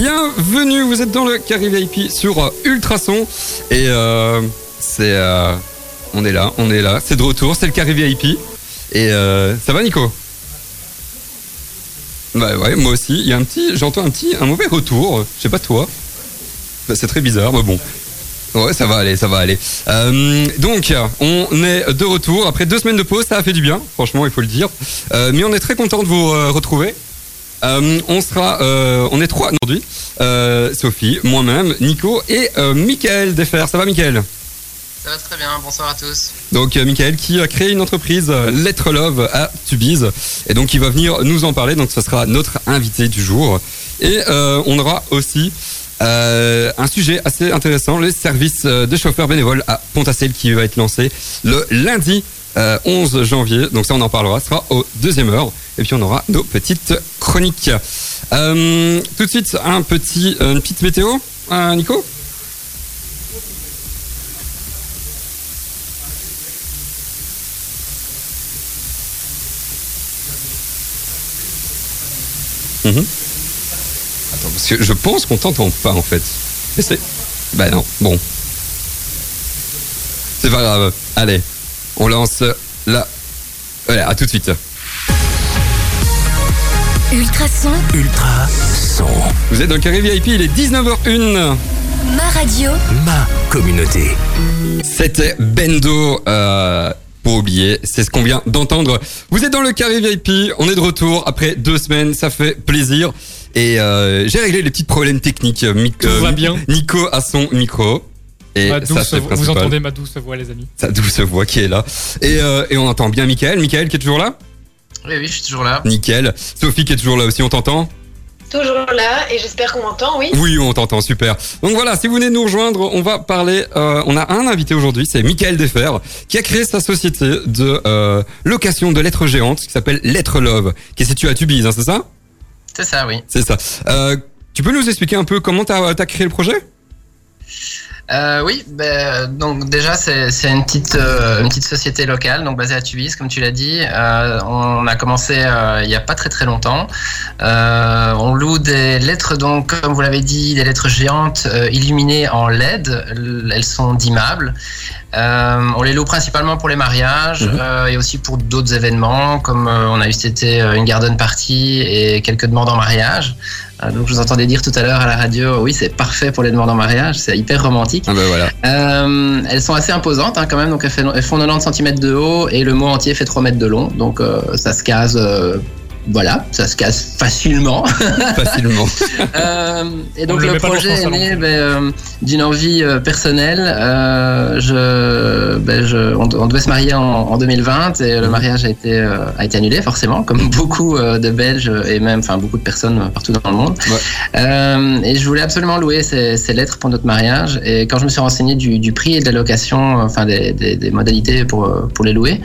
bienvenue, vous êtes dans le Carré VIP sur euh, Ultrason et euh, c'est euh, on est là, on est là, c'est de retour, c'est le Carré VIP et ça va Nico? Bah ouais, moi aussi, il y a un petit j'entends un petit un mauvais retour, je sais pas toi. Bah, c'est très bizarre, mais bon. Ouais, ça va aller, ça va aller. Donc, on est de retour après deux semaines de pause. Ça a fait du bien, franchement, il faut le dire. Mais on est très content de vous retrouver. Euh, on sera, euh, on est trois aujourd'hui. Euh, Sophie, moi-même, Nico et Michael Defer. Ça va, Michael Ça va très bien, bonsoir à tous. Donc, Michael qui a créé une entreprise Lettre Love à Tubize. Et donc, il va venir nous en parler. Donc, ce sera notre invité du jour. Et on aura aussi euh, un sujet assez intéressant, les services euh, de chauffeurs bénévoles à Pontacel qui va être lancé le lundi euh, 11 janvier. Donc ça, on en parlera. Ce sera au deuxième heure. Et puis on aura nos petites chroniques. Euh, tout de suite, un petit, une petite météo, euh, Nico Mhm. Attends, parce que je pense qu'on t'entend pas en fait. Mais c'est. Bah non, bon. C'est pas grave. Allez, on lance la. Voilà, à tout de suite. Ultrason, Ultra son. Vous êtes dans le carré VIP, il est 19h01. ma radio, Ma communauté. C'était Bendo. Euh, pour oublier, c'est ce qu'on vient d'entendre. Vous êtes dans le carré VIP, on est de retour après deux semaines, ça fait plaisir. Et euh, j'ai réglé les petits problèmes techniques. Mic- Tout va bien. Nico a son micro. Et Ma ça, douce c'est voix- vous entendez ma douce voix, les amis. Sa douce voix qui est là. Et, euh, et on entend bien Michael. Michael qui est toujours là? Oui, oui, je suis toujours là. Nickel. Sophie qui est toujours là aussi, on t'entend Toujours là et j'espère qu'on m'entend, oui. Oui, on t'entend, super. Donc voilà, si vous venez de nous rejoindre, on va parler, euh, on a un invité aujourd'hui, c'est Michael Defer, qui a créé sa société de euh, location de lettres géantes, qui s'appelle Lettre Love, qui est située à Tubize, hein, c'est ça? C'est ça, oui. C'est ça. Euh, tu peux nous expliquer un peu comment t'as as créé le projet? Euh, oui, ben, donc déjà c'est c'est une petite euh, une petite société locale donc basée à Tubize comme tu l'as dit. Euh, on a commencé il y a pas très très longtemps. On loue des lettres donc comme vous l'avez dit des lettres géantes illuminées en LED. Elles sont dimmables. Euh, on les loue principalement pour les mariages Mhm. euh, et aussi pour d'autres événements comme euh, on a eu cet été une garden party et quelques demandes en mariage. Euh, donc je vous entendais dire tout à l'heure à la radio, oui c'est parfait pour les demandes en mariage, c'est hyper romantique. Ah ben voilà. Euh, elles sont assez imposantes hein, quand même, donc elles font 90 cm de haut et le mot entier fait 3 mètres de long, donc euh, ça se case. euh, voilà, ça se casse facilement. Facilement. Euh, et On donc le projet est né ben, euh, d'une envie euh, personnelle. Euh, je, ben, je, on, on devait se marier en, en 2020 et le Mhm. mariage a été, euh, a été annulé forcément, comme beaucoup euh, de Belges et même enfin beaucoup de personnes partout dans le monde. Ouais. Euh, et je voulais absolument louer ces, ces lettres pour notre mariage. Et quand je me suis renseigné du, du prix et de la location, enfin des, des, des modalités pour, pour les louer,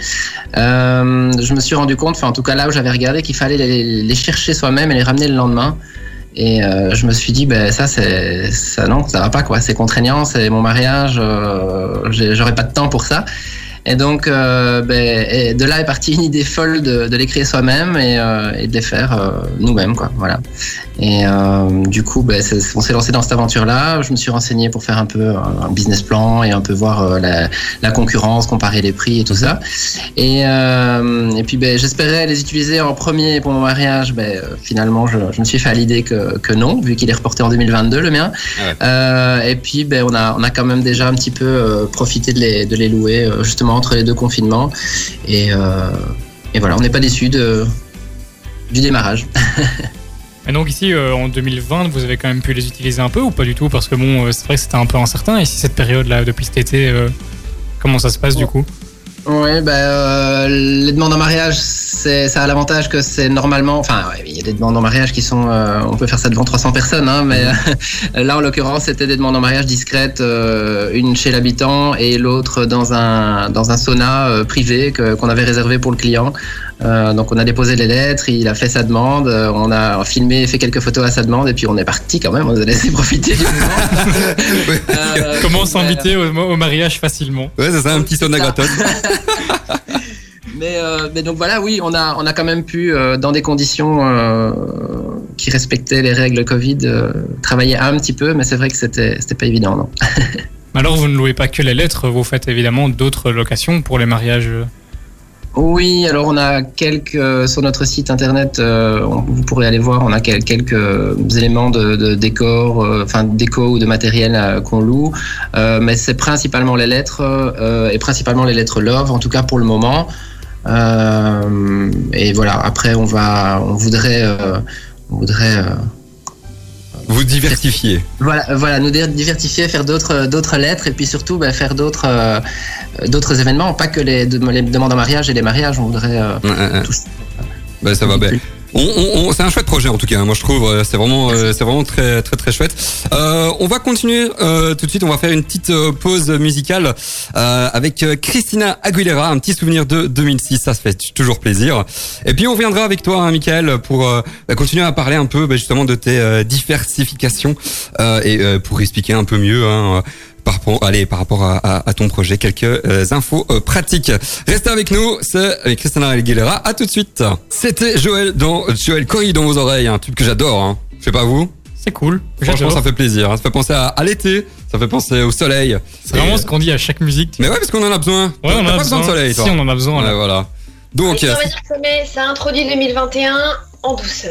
euh, je me suis rendu compte, enfin en tout cas là où j'avais regardé, qu'il fallait les, chercher soi-même et les ramener le lendemain. Et euh, je me suis dit, ben ça, c'est ça, non, ça va pas quoi. C'est contraignant, c'est mon mariage, euh, j'ai- j'aurai pas de temps pour ça. Et donc, euh, ben, et de là est partie une idée folle de, de les créer soi-même et, euh, et de les faire euh, nous-mêmes, quoi. Voilà. Et du coup, ben, on s'est lancé dans cette aventure-là. Je me suis renseigné pour faire un peu un business plan et un peu voir la, la concurrence, comparer les prix et tout ça. Et, et puis, ben, j'espérais les utiliser en premier pour mon mariage. Ben, finalement, je, je me suis fait à l'idée que, que non, vu qu'il est reporté en 2022, le mien. Ah ouais. Et puis, ben, on, a, on a quand même déjà un petit peu profité de les, de les louer, justement, entre les deux confinements. Et, euh, et voilà, on n'est pas déçus de, du démarrage. Et donc ici, euh, en 2020, vous avez quand même pu les utiliser un peu ou pas du tout? Parce que bon, euh, c'est vrai que c'était un peu incertain. Et si cette période-là, depuis cet été, euh, comment ça se passe du coup? Oui, ben, euh, les demandes en mariage, c'est, ça a l'avantage que c'est normalement. Enfin, ouais, il y a des demandes en mariage qui sont. euh, on peut faire ça devant 300 personnes, hein, mais là, en l'occurrence, c'était des demandes en mariage discrètes, euh, une chez l'habitant et l'autre dans un, dans un sauna euh, privé qu'on avait réservé pour le client. Euh, donc, on a déposé les lettres, il a fait sa demande, euh, on a filmé, fait quelques photos à sa demande, et puis on est parti quand même, on a laissé profiter du moment. Euh, Comment s'inviter au, au mariage facilement Ouais, c'est ça, un petit sauna gratos. Mais, euh, mais donc voilà, oui, on a, on a quand même pu, euh, dans des conditions euh, qui respectait les règles Covid euh, travaillaient un petit peu, mais c'est vrai que c'était c'était pas évident, non. Mais Alors, vous ne louez pas que les lettres, vous faites évidemment d'autres locations pour les mariages. Oui, alors on a quelques euh, sur notre site internet, euh, vous pourrez aller voir, on a quel- quelques euh, éléments de, décor, euh, enfin déco ou de matériel euh, qu'on loue, mais c'est principalement les lettres et principalement les lettres love, en tout cas pour le moment. Et voilà, après on va, on voudrait, on voudrait. Euh, Vous diversifiez. voilà, voilà, nous diversifier, faire d'autres d'autres lettres et puis surtout bah, faire d'autres euh, d'autres événements, pas que les, dem- les demandes en mariage et les mariages. On voudrait euh, Ouais, Bah, ça va bien. On, on- c'est un chouette projet en tout cas. Moi je trouve euh, c'est vraiment euh, c'est vraiment très très très chouette. Euh, on va continuer tout de suite. On va faire une petite pause musicale avec Christina Aguilera, un petit souvenir de 2006. Ça se fait toujours plaisir. Et puis on reviendra avec toi, hein, Michael, pour bah, continuer à parler un peu bah, justement de tes diversifications et pour expliquer un peu mieux. Hein, par rapport, allez, par rapport à, à- à ton projet, quelques euh, infos euh, pratiques. Restez avec nous, c'est avec Christina Aguilera. À tout de suite. C'était Joël dans Joël Corrie dans vos oreilles, un tube que j'adore. Hein. Je sais pas vous. C'est cool. Franchement, ça fait plaisir. hein. Ça fait penser à, à l'été. Ça fait penser au soleil. C'est vraiment ce qu'on dit à chaque musique. Mais ouais, parce qu'on en a besoin. Ouais, on en a besoin de soleil, toi. Si, on en a besoin. là. Ouais, voilà. Donc, euh, ça introduit 2021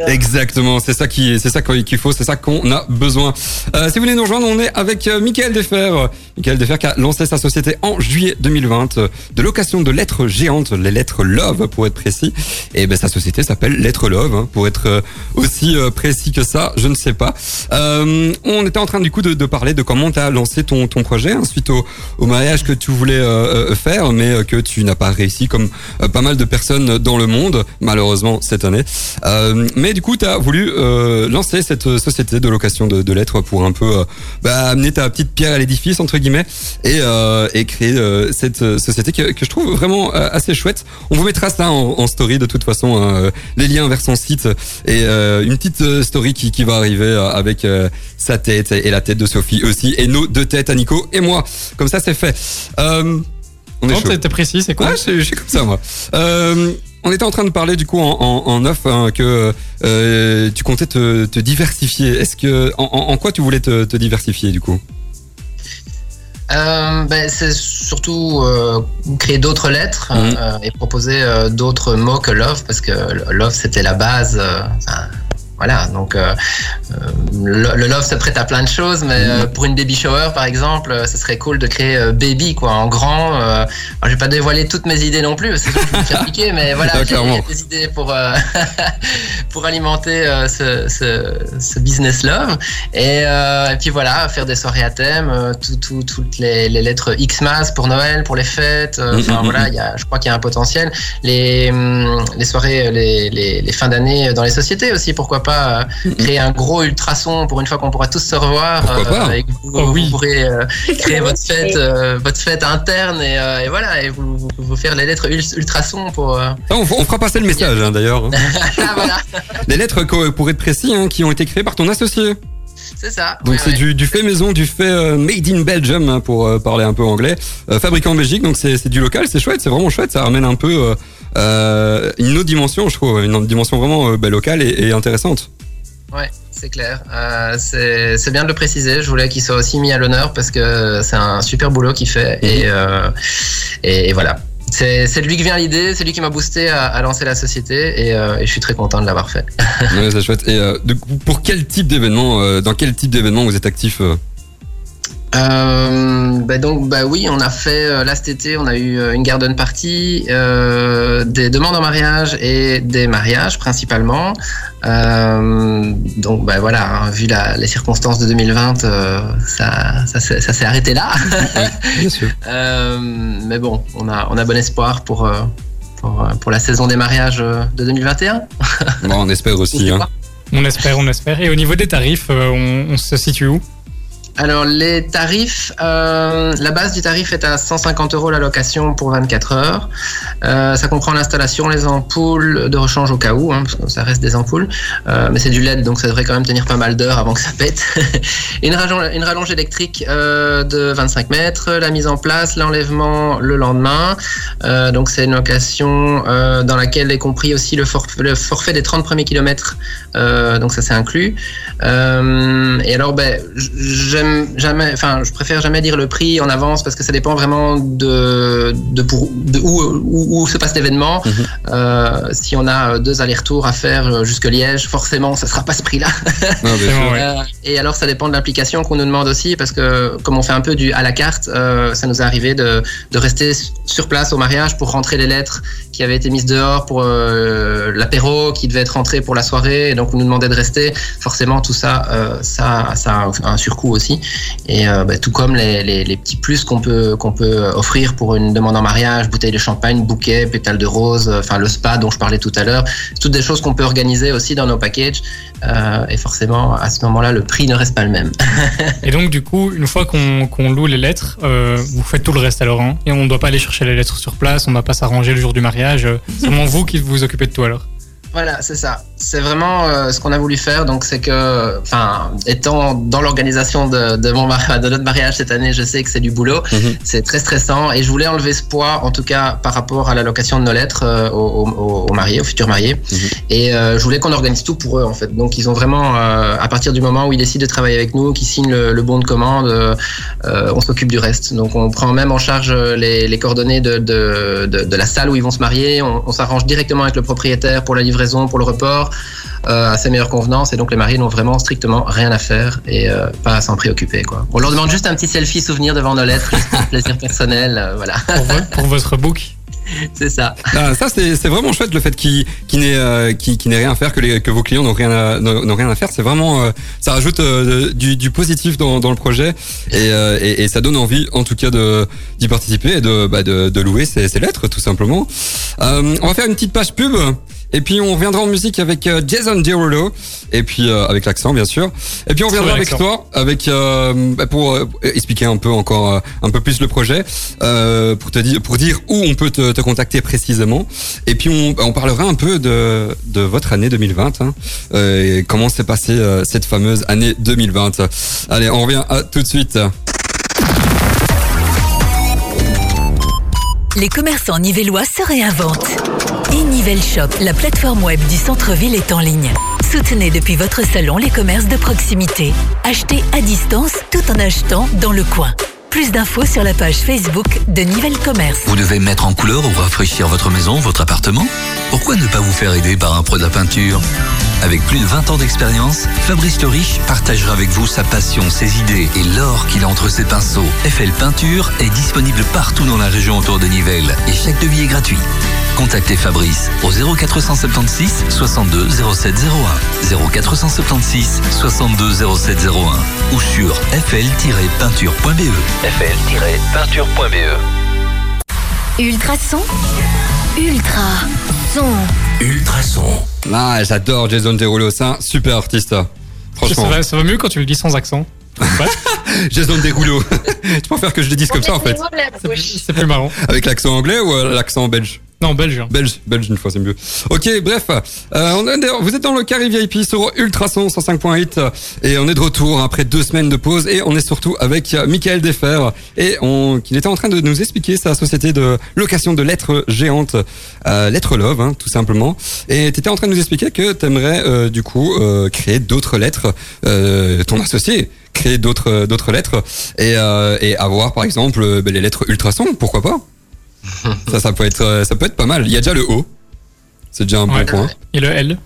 Exactement, c'est ça qui, c'est ça qu'il faut, c'est ça qu'on a besoin. Euh, si vous voulez nous rejoindre, on est avec euh, Michael Defer. Michael Defer qui a lancé sa société en juillet 2020 euh, de location de lettres géantes, les lettres Love pour être précis. Et ben sa société s'appelle Lettres Love, hein, pour être euh, aussi précis que ça, je ne sais pas. Euh, on était en train du coup de, de parler de comment tu as lancé ton, ton projet hein, suite au, au mariage que tu voulais euh, faire, mais que tu n'as pas réussi comme pas mal de personnes dans le monde, malheureusement cette année. Mais du coup, tu as voulu euh, lancer cette euh, société de location de, de lettres pour un peu euh, bah, amener ta petite pierre à l'édifice entre guillemets et, euh, et créer euh, cette euh, société que, que je trouve vraiment euh, assez chouette. On vous mettra ça en, en story de toute façon, hein, les liens vers son site et euh, une petite euh, story qui, qui va arriver euh, avec euh, sa tête et la tête de Sophie aussi et nos deux têtes à Nico et moi. Comme ça, c'est fait. Euh, on est Non, t'es précis, c'est quoi je suis- je suis comme ça moi. Euh, on était en train de parler du coup en, en, en off hein, que euh, tu comptais te, te diversifier. Est-ce que en, quoi tu voulais te, te diversifier du coup? Euh, ben, c'est surtout euh, créer d'autres lettres euh, et proposer d'autres mots que love parce que love c'était la base. enfin, voilà, donc euh, euh, le, le love se prête à plein de choses, mais euh, pour une baby shower par exemple, ce serait cool de créer baby quoi en grand. Alors, je vais pas dévoiler toutes mes idées non plus, parce que je vais me faire piquer, mais voilà, j'ai des idées pour pour alimenter ce, ce, ce business love. Et, et puis voilà, faire des soirées à thème, tout, tout- toutes les, les lettres Xmas pour Noël, pour les fêtes. Enfin mhm, voilà, il y a, je crois qu'il y a un potentiel. Les, hum, les soirées, les, les, les fins d'année dans les sociétés aussi, pourquoi pas euh, créer un gros ultrason pour une fois qu'on pourra tous se revoir. Pourquoi pas et que vous, Oh oui. vous pourrez euh, créer votre fête, euh, votre fête interne et, euh, et voilà, et vous, vous, vous faire les lettres ul- ultrason pour. euh, Ah, on, on fera passer le message hein, d'ailleurs. ah, voilà, Les lettres pour être précis hein, qui ont été créées par ton associé. C'est ça. Donc Ouais, c'est ouais. du, du fait maison, du fait euh, made in Belgium hein, pour euh, parler un peu anglais, Euh, fabriqué en Belgique. Donc c'est du local, c'est chouette, c'est vraiment chouette. Ça ramène un peu euh, une autre dimension, je trouve, une dimension vraiment bah, locale et, et intéressante. Ouais, c'est clair. Euh, c'est bien de le préciser. Je voulais qu'il soit aussi mis à l'honneur parce que c'est un super boulot qu'il fait. Mhm. Et, euh, et, et voilà. C'est de lui que vient l'idée, c'est lui qui m'a boosté à, lancer la société et, euh, et je suis très content de l'avoir fait. Ouais, c'est chouette. Et euh, pour quel type d'événement, euh, dans quel type d'événement vous êtes actif euh bah donc bah oui, on a fait euh, là cet été, on a eu euh, une garden party, euh, des demandes en mariage et des mariages principalement. Euh, donc bah voilà, hein, vu la, les circonstances de 2020, euh, ça ça, s'est- ça s'est arrêté là. Bien sûr. Euh, mais bon, on a on a bon espoir pour pour, pour la saison des mariages de 2021. Bon, on espère On aussi. Hein. On espère, on espère. Et au niveau des tarifs, on, on se situe où? Alors les tarifs, euh, la base du tarif est à 150 euros la location pour 24 heures. Euh, ça comprend l'installation, les ampoules de rechange au cas où, hein, parce que ça reste des ampoules, euh, mais c'est du LED donc ça devrait quand même tenir pas mal d'heures avant que ça pète. une, rallonge, électrique de 25 mètres, la mise en place, l'enlèvement le lendemain. Donc c'est une location dans laquelle est compris aussi le, forf- le forfait des 30 premiers kilomètres, donc ça c'est inclus. Et alors, ben, j- j'aime jamais, enfin, je préfère jamais dire le prix en avance parce que ça dépend vraiment de, de, pour, de où, où, où se passe l'événement. Mhm. Euh, si on a deux allers-retours à faire euh, jusque Liège, forcément, ça sera pas ce prix-là. Euh, et alors, ça dépend de l'application qu'on nous demande aussi, parce que comme on fait un peu du à la carte, euh, ça nous est arrivé de, de rester sur place au mariage pour rentrer les lettres qui avaient été mises dehors pour euh, l'apéro, qui devait être rentré pour la soirée, et donc on nous demandait de rester. Forcément, tout ça, euh, ça, ça a un surcoût aussi. Et euh, bah, tout comme les, les, les petits plus qu'on peut qu'on peut offrir pour une demande en mariage, bouteille de champagne, bouquet, pétales de rose, euh, enfin le spa dont je parlais tout à l'heure, toutes des choses qu'on peut organiser aussi dans nos packages. Euh, et forcément, à ce moment-là, le prix ne reste pas le même. Et donc, du coup, une fois qu'on loue les lettres, euh, vous faites tout le reste alors. Hein et on ne doit pas aller chercher les lettres sur place, on ne va pas s'arranger le jour du mariage. C'est vraiment vous qui vous occupez de tout alors. Voilà, c'est ça. C'est vraiment euh, ce qu'on a voulu faire. Donc, c'est que, enfin, étant dans l'organisation de, de, mon mari- de notre mariage cette année, je sais que c'est du boulot. Mhm. C'est très stressant et je voulais enlever ce poids, en tout cas par rapport à l'allocation de nos lettres euh, aux, aux, aux mariés, aux futurs mariés. Mhm. Et euh, je voulais qu'on organise tout pour eux, en fait. Donc, ils ont vraiment, euh, à partir du moment où ils décident de travailler avec nous, qu'ils signent le, le bon de commande, euh, euh, on s'occupe du reste. Donc, on prend même en charge les, les coordonnées de, de, de, de la salle où ils vont se marier. On, on s'arrange directement avec le propriétaire pour la livraison, pour le report, euh, à ses meilleures convenances. Et donc, les mariés n'ont vraiment strictement rien à faire et euh, pas à s'en préoccuper. Quoi. On leur demande juste un petit selfie souvenir devant nos lettres, juste pour plaisir personnel. euh, voilà, Pour, vo- pour votre book. c'est ça. Ah, ça c'est c'est vraiment chouette le fait qu'il qu'il n'ait euh, qu'il qu'il n'ait rien à faire que les que vos clients n'ont rien à rien à faire c'est vraiment euh, ça rajoute euh, du, du positif dans, dans le projet et, euh, et, et ça donne envie en tout cas de d'y participer et de bah, de, de louer ces, ces lettres tout simplement euh, on va faire une petite page pub et puis on reviendra en musique avec euh, Jason Derulo. Et puis euh, avec l'accent bien sûr. Et puis on reviendra avec toi avec euh, bah, pour euh, expliquer un peu encore euh, un peu plus le projet euh, pour te dire pour dire où on peut te, te contacter précisément. Et puis on, on parlera un peu de, de votre année 2020 hein, et comment s'est passée euh, cette fameuse année 2020 allez on revient à tout de suite Les commerçants nivellois se réinventent. E-Nivelle Shop, la plateforme web du centre-ville est en ligne. Soutenez depuis votre salon les commerces de proximité. Achetez à distance tout en achetant dans le coin. Plus d'infos sur la page Facebook de Nivelle Commerce. Vous devez mettre en couleur ou rafraîchir votre maison, votre appartement? Pourquoi ne pas vous faire aider par un pro de la peinture? Avec plus de 20 ans d'expérience, Fabrice Le Riche partagera avec vous sa passion, ses idées et l'or qu'il a entre ses pinceaux. FL Peinture est disponible partout dans la région autour de Nivelles et chaque devis est gratuit. Contactez Fabrice au 0476 62 0701 0476 62 0701 ou sur fl-peinture.be fl-peinture.be Ultrason. Ultra son. Ultrason. ah j'adore Jason Derulo c'est un super artiste Ça franchement va, ça va mieux quand tu le dis sans accent. Ouais, Jason Derulo tu préfères que je le dise comme ça en fait c'est plus- marrant. avec l'accent anglais ou euh, l'accent belge? Non, belge. hein. Belge, belge une fois, c'est mieux. Ok, bref, euh, on est, d'ailleurs- vous êtes dans le carré VIP sur Ultrason 105.8 euh, et on est de retour après deux semaines de pause et on est surtout avec Michael Defer et on, qu'il était en train de nous expliquer sa société de location de lettres géantes, euh, Lettres Love, hein, tout simplement. Et tu étais en train de nous expliquer que tu aimerais du coup euh, créer d'autres lettres, euh, ton associé créer d'autres d'autres lettres et, euh, et avoir par exemple euh, ben, les lettres Ultrason, pourquoi pas? Ça, ça peut être, euh, ça peut être pas mal. Il y a déjà le O. C'est déjà un bon Ouais. point. Et le L?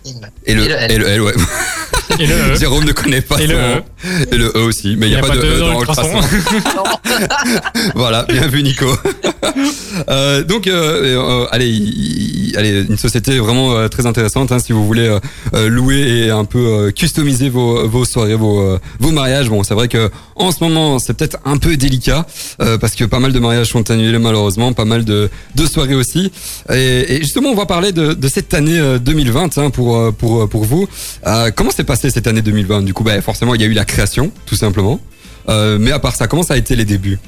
Et le, Et le L. et le L, ouais. Et le E. Jérôme ne connaît pas Et le E. Et le E aussi. Mais il n'y a, pas de E dans. Ultrason. voilà, bien vu Nico. Euh, donc, euh, euh, allez, il- allez, une société vraiment euh, très intéressante hein, si vous voulez euh, euh, louer et un peu customiser vos, vos soirées, vos, vos mariages. Bon, c'est vrai que en ce moment, c'est peut-être un peu délicat parce que pas mal de mariages sont annulés malheureusement, pas mal de, de soirées aussi. Et, et justement, on va parler de, de cette année euh, 2020 hein, pour pour pour vous. Euh, comment s'est passée cette année 2020 Du coup, bah, forcément, il y a eu la création, tout simplement. Euh, mais à part ça, comment ça a été les débuts?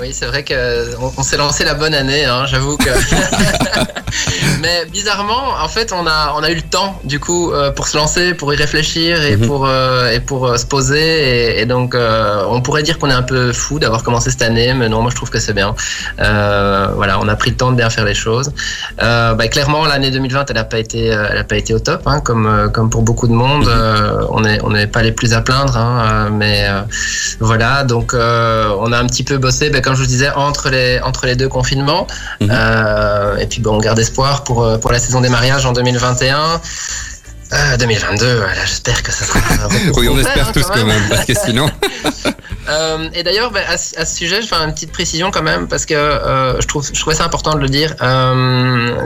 Oui, c'est vrai qu'on on, s'est lancé la bonne année, hein, j'avoue que. Mais bizarrement, en fait, on a, on a eu le temps, du coup, euh, pour se lancer, pour y réfléchir et Mhm. pour, euh, et pour euh, se poser. Et, et donc, on pourrait dire qu'on est un peu fou d'avoir commencé cette année, mais non, moi je trouve que c'est bien. Voilà, on a pris le temps de bien faire les choses. Bah, clairement, l'année 2020, elle n'a pas été, elle a pas été au top, hein, comme, comme pour beaucoup de monde. On n'est on n'est pas les plus à plaindre, hein, mais voilà. Donc, on a un petit peu bossé, bah, comme je vous disais, entre les, entre les deux confinements. Mhm. Euh, et puis, bon, on garde espoir pour, euh, pour la saison des mariages en 2021. Euh, 2022, voilà, j'espère que ça sera. un Oui, on espère hein, tous quand même. parce que sinon. Euh, et d'ailleurs, ben, à, ce- à ce sujet, je fais une petite précision quand même parce que euh, je trouve, je trouvais ça important de le dire. Euh,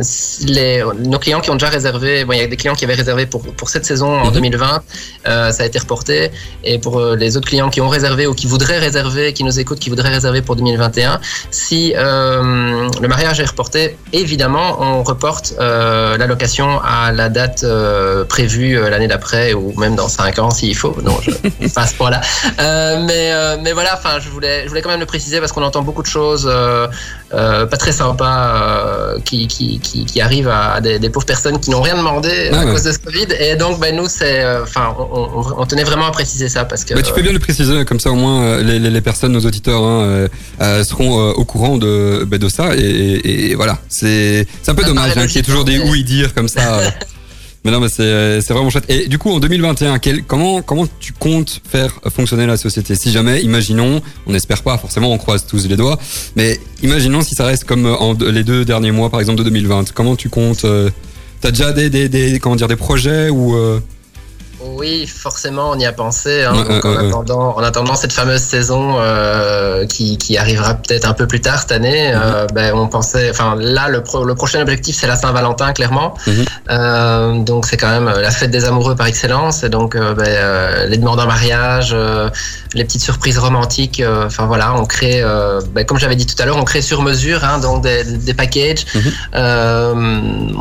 les, nos clients qui ont déjà réservé, bon, il y a des clients qui avaient réservé pour pour cette saison en Mhm. 2020, euh, ça a été reporté. Et pour les autres clients qui ont réservé ou qui voudraient réserver, qui nous écoutent, qui voudraient réserver pour 2021, si euh, le mariage est reporté, évidemment, on reporte euh, la location à la date euh, prévue euh, l'année d'après ou même dans 5 ans s'il faut. Non, je passe pas là. Euh, mais, euh, mais voilà, enfin, je voulais, je voulais quand même le préciser parce qu'on entend beaucoup de choses pas très sympas qui, qui, qui, qui arrivent à des, des pauvres personnes qui n'ont rien demandé Ah à ouais. cause de ce Covid. Et donc, ben, nous, c'est, enfin, on, on, on tenait vraiment à préciser ça parce que. Bah, tu fais bien le préciser, comme ça au moins les, les, les personnes, nos auditeurs, hein, seront au courant de, bah, de ça. Et, et- et voilà, c'est un peu Ça dommage hein, qu'il y ait toujours des logique, oui dire comme ça. euh. mais non, mais c'est c'est vraiment chouette. Et du coup, en 2021, quel, comment tu comptes faire fonctionner la société? Si jamais, imaginons, on n'espère pas, forcément, on croise tous les doigts, mais imaginons si ça reste comme deux- les deux derniers mois, par exemple de 2020. Comment tu comptes euh, T'as déjà des, des, comment dire des projets ou euh, Oui, forcément, on y a pensé. Hein, Ouais, donc ouais, en, attendant, en attendant cette fameuse saison euh, qui, qui arrivera peut-être un peu plus tard cette année, euh, ben, on pensait. Enfin, là, le, pro- le prochain objectif, c'est la Saint-Valentin, clairement. Mhm. Euh, donc, c'est quand même la fête des amoureux par excellence. Et donc, ben, les demandes en mariage, les petites surprises romantiques. euh, Enfin, voilà, on crée, euh, ben, comme j'avais dit tout à l'heure, on crée sur mesure, hein, donc des, des packages. Mhm. Euh,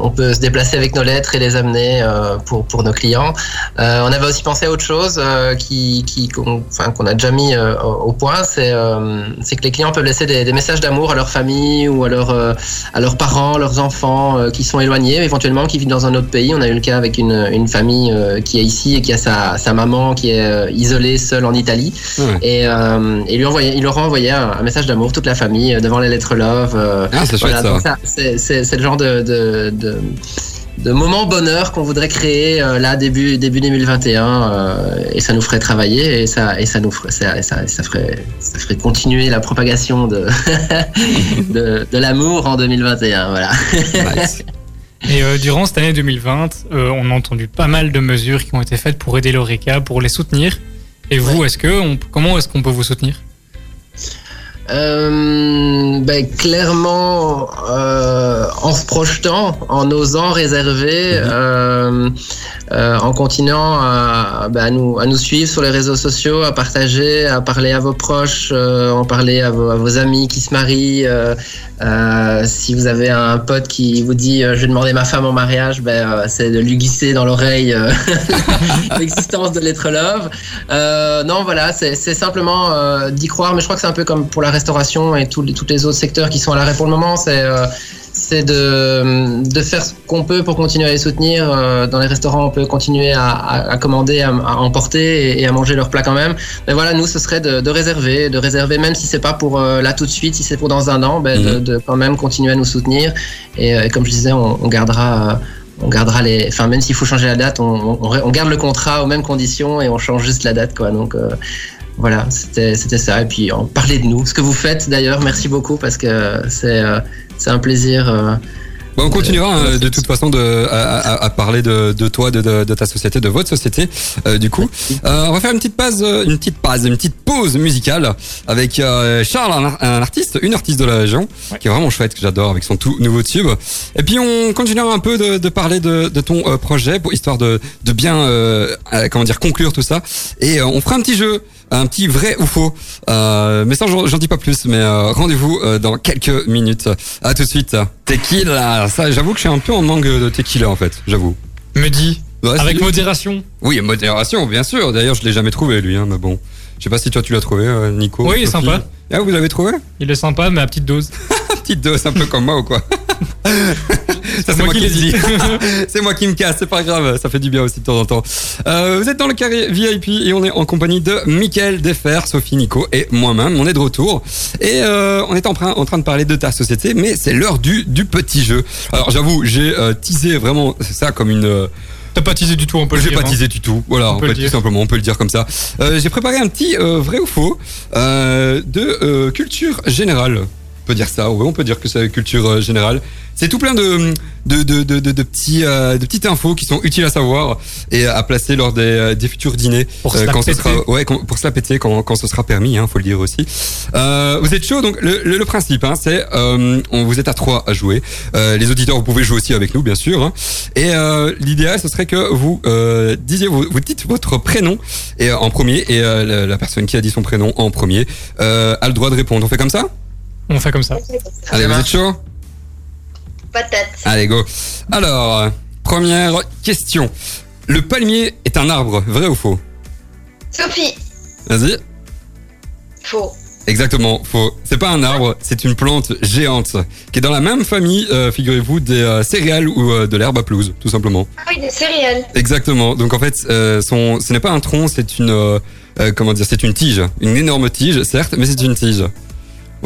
on peut se déplacer avec nos lettres et les amener euh, pour, pour nos clients. Euh, on avait aussi pensé à autre chose euh, qui, qui, qu'on, enfin, qu'on a déjà mis euh, au point, c'est, euh, c'est que les clients peuvent laisser des, des messages d'amour à leur famille ou à, leur, euh, à leurs parents, leurs enfants euh, qui sont éloignés, éventuellement qui vivent dans un autre pays. On a eu le cas avec une, une famille euh, qui est ici et qui a sa, sa maman qui est isolée, seule en Italie. Et, euh, et lui envoyer, il leur a envoyé un, un message d'amour, toute la famille, euh, devant les lettres love. euh, Ah, c'est voilà, ça. c'est, le genre de, de, de, de moment bonheur qu'on voudrait créer euh, là début début 2021 euh, et ça nous ferait travailler et ça et ça nous ferait ça, ça, ça ferait ça ferait continuer la propagation de de, de l'amour en 2021 voilà Nice. Et euh, durant cette année 2020, euh, on a entendu pas mal de mesures qui ont été faites pour aider l'ORECA, pour les soutenir. Et vous, est-ce que on- comment est-ce qu'on peut vous soutenir? Euh, ben, clairement, euh, en se projetant, en osant réserver, Mhm. euh, en continuant à, ben, à nous, à nous suivre sur les réseaux sociaux, à partager, à parler à vos proches, en parler à vos, à vos amis qui se marient. si vous avez un pote qui vous dit je vais demander ma femme en mariage, ben, c'est de lui glisser dans l'oreille l'existence de l'être love. Non, voilà, c'est simplement d'y croire, mais je crois que c'est un peu comme pour la restauration et tous les, tous les autres secteurs qui sont à l'arrêt pour le moment. C'est euh, c'est de, de faire ce qu'on peut pour continuer à les soutenir. Euh, dans les restaurants, on peut continuer à, à, à commander, à, à emporter et, et à manger leurs plats quand même. Mais voilà, nous, ce serait de, de réserver, de réserver, même si c'est pas pour euh, là tout de suite, si c'est pour dans un an, ben, de, Mhm. de quand même continuer à nous soutenir. Et, comme je disais, on, on gardera. on gardera les, enfin même s'il faut changer la date, on, on, on garde le contrat aux mêmes conditions et on change juste la date, quoi. Donc euh, voilà, c'était c'était ça. Et puis en parler de nous, ce que vous faites d'ailleurs, merci beaucoup parce que c'est euh, c'est un plaisir. euh, Bon, on continuera hein, Euh, de toute façon de, à, à- à parler de, de toi, de, de, de ta société, de votre société. euh, du coup, Euh, on va faire une petite pause, une petite pause, une petite pause musicale avec euh, Charles, un, ar- un artiste, une artiste de la région, Ouais. qui est vraiment chouette, que j'adore, avec son tout nouveau tube. Et puis on continuera un peu de, de parler de, de ton euh, projet, pour histoire de, de bien, euh, euh, comment dire, conclure tout ça. Et euh, on fera un petit jeu. Un petit vrai ou faux. Euh, mais ça, j'en dis pas plus. Mais euh, rendez-vous euh, dans quelques minutes. À tout de suite. Tequila. Ça, j'avoue que je suis un peu en manque de tequila en fait. J'avoue. Me dis. Ouais, Avec modération. Oui, modération, bien sûr. D'ailleurs, je l'ai jamais trouvé lui, hein, mais bon. Je sais pas si toi tu l'as trouvé, euh, Nico. Oui, il est Sophie. sympa. Ah, vous l'avez trouvé? Il est sympa, mais à petite dose. Petite dose, un peu comme moi ou quoi? Ça, c'est moi moi qui qui le l'ai dis. c'est moi qui me casse, c'est pas grave, ça fait du bien aussi de temps en temps. Euh, vous êtes dans le carré VIP et on est en compagnie de Mickaël Defer, Sophie Nico et moi-même. On est de retour et euh, on est en train, en train de parler de ta société, mais c'est l'heure du, du petit jeu. Alors j'avoue, j'ai euh, teasé vraiment ça comme une... T'as pas teasé du tout, on peut le j'ai dire. pas hein. teasé du tout. Voilà, On en peut fait, le dire. tout simplement, on peut le dire comme ça. Euh, j'ai préparé un petit euh, vrai ou faux euh, de euh, culture générale. On peut dire ça, on peut dire que c'est culture euh, générale. C'est tout plein de, de, de, de, de, petits, euh, de petites infos qui sont utiles à savoir et à placer lors des, euh, des futurs dîners. Pour la quand ce sera, ouais, quand- pour se la péter quand, quand ce sera permis, hein, faut le dire aussi. Euh, vous êtes chaud, donc le, le, le principe, hein, c'est euh, on vous êtes à trois à jouer. Euh, les auditeurs, vous pouvez jouer aussi avec nous, bien sûr. hein. Et euh, l'idéal, ce serait que vous euh, disiez, vous, vous dites votre prénom et euh, en premier et euh, la, la personne qui a dit son prénom en premier euh, a le droit de répondre. On fait comme ça? On fait comme ça. Allez, vous êtes chaud? Patate. Allez, go. Alors, première question. Le palmier est un arbre, vrai ou faux? Sophie. Vas-y. Faux. Exactement, faux. C'est pas un arbre, c'est une plante géante qui est dans la même famille, euh, figurez-vous, des euh, céréales ou euh, de l'herbe à pelouse, tout simplement. Ah oui, des céréales. Exactement. Donc en fait, euh, son, ce n'est pas un tronc, c'est une, comment dire, c'est une tige, une énorme tige, certes, mais c'est une tige.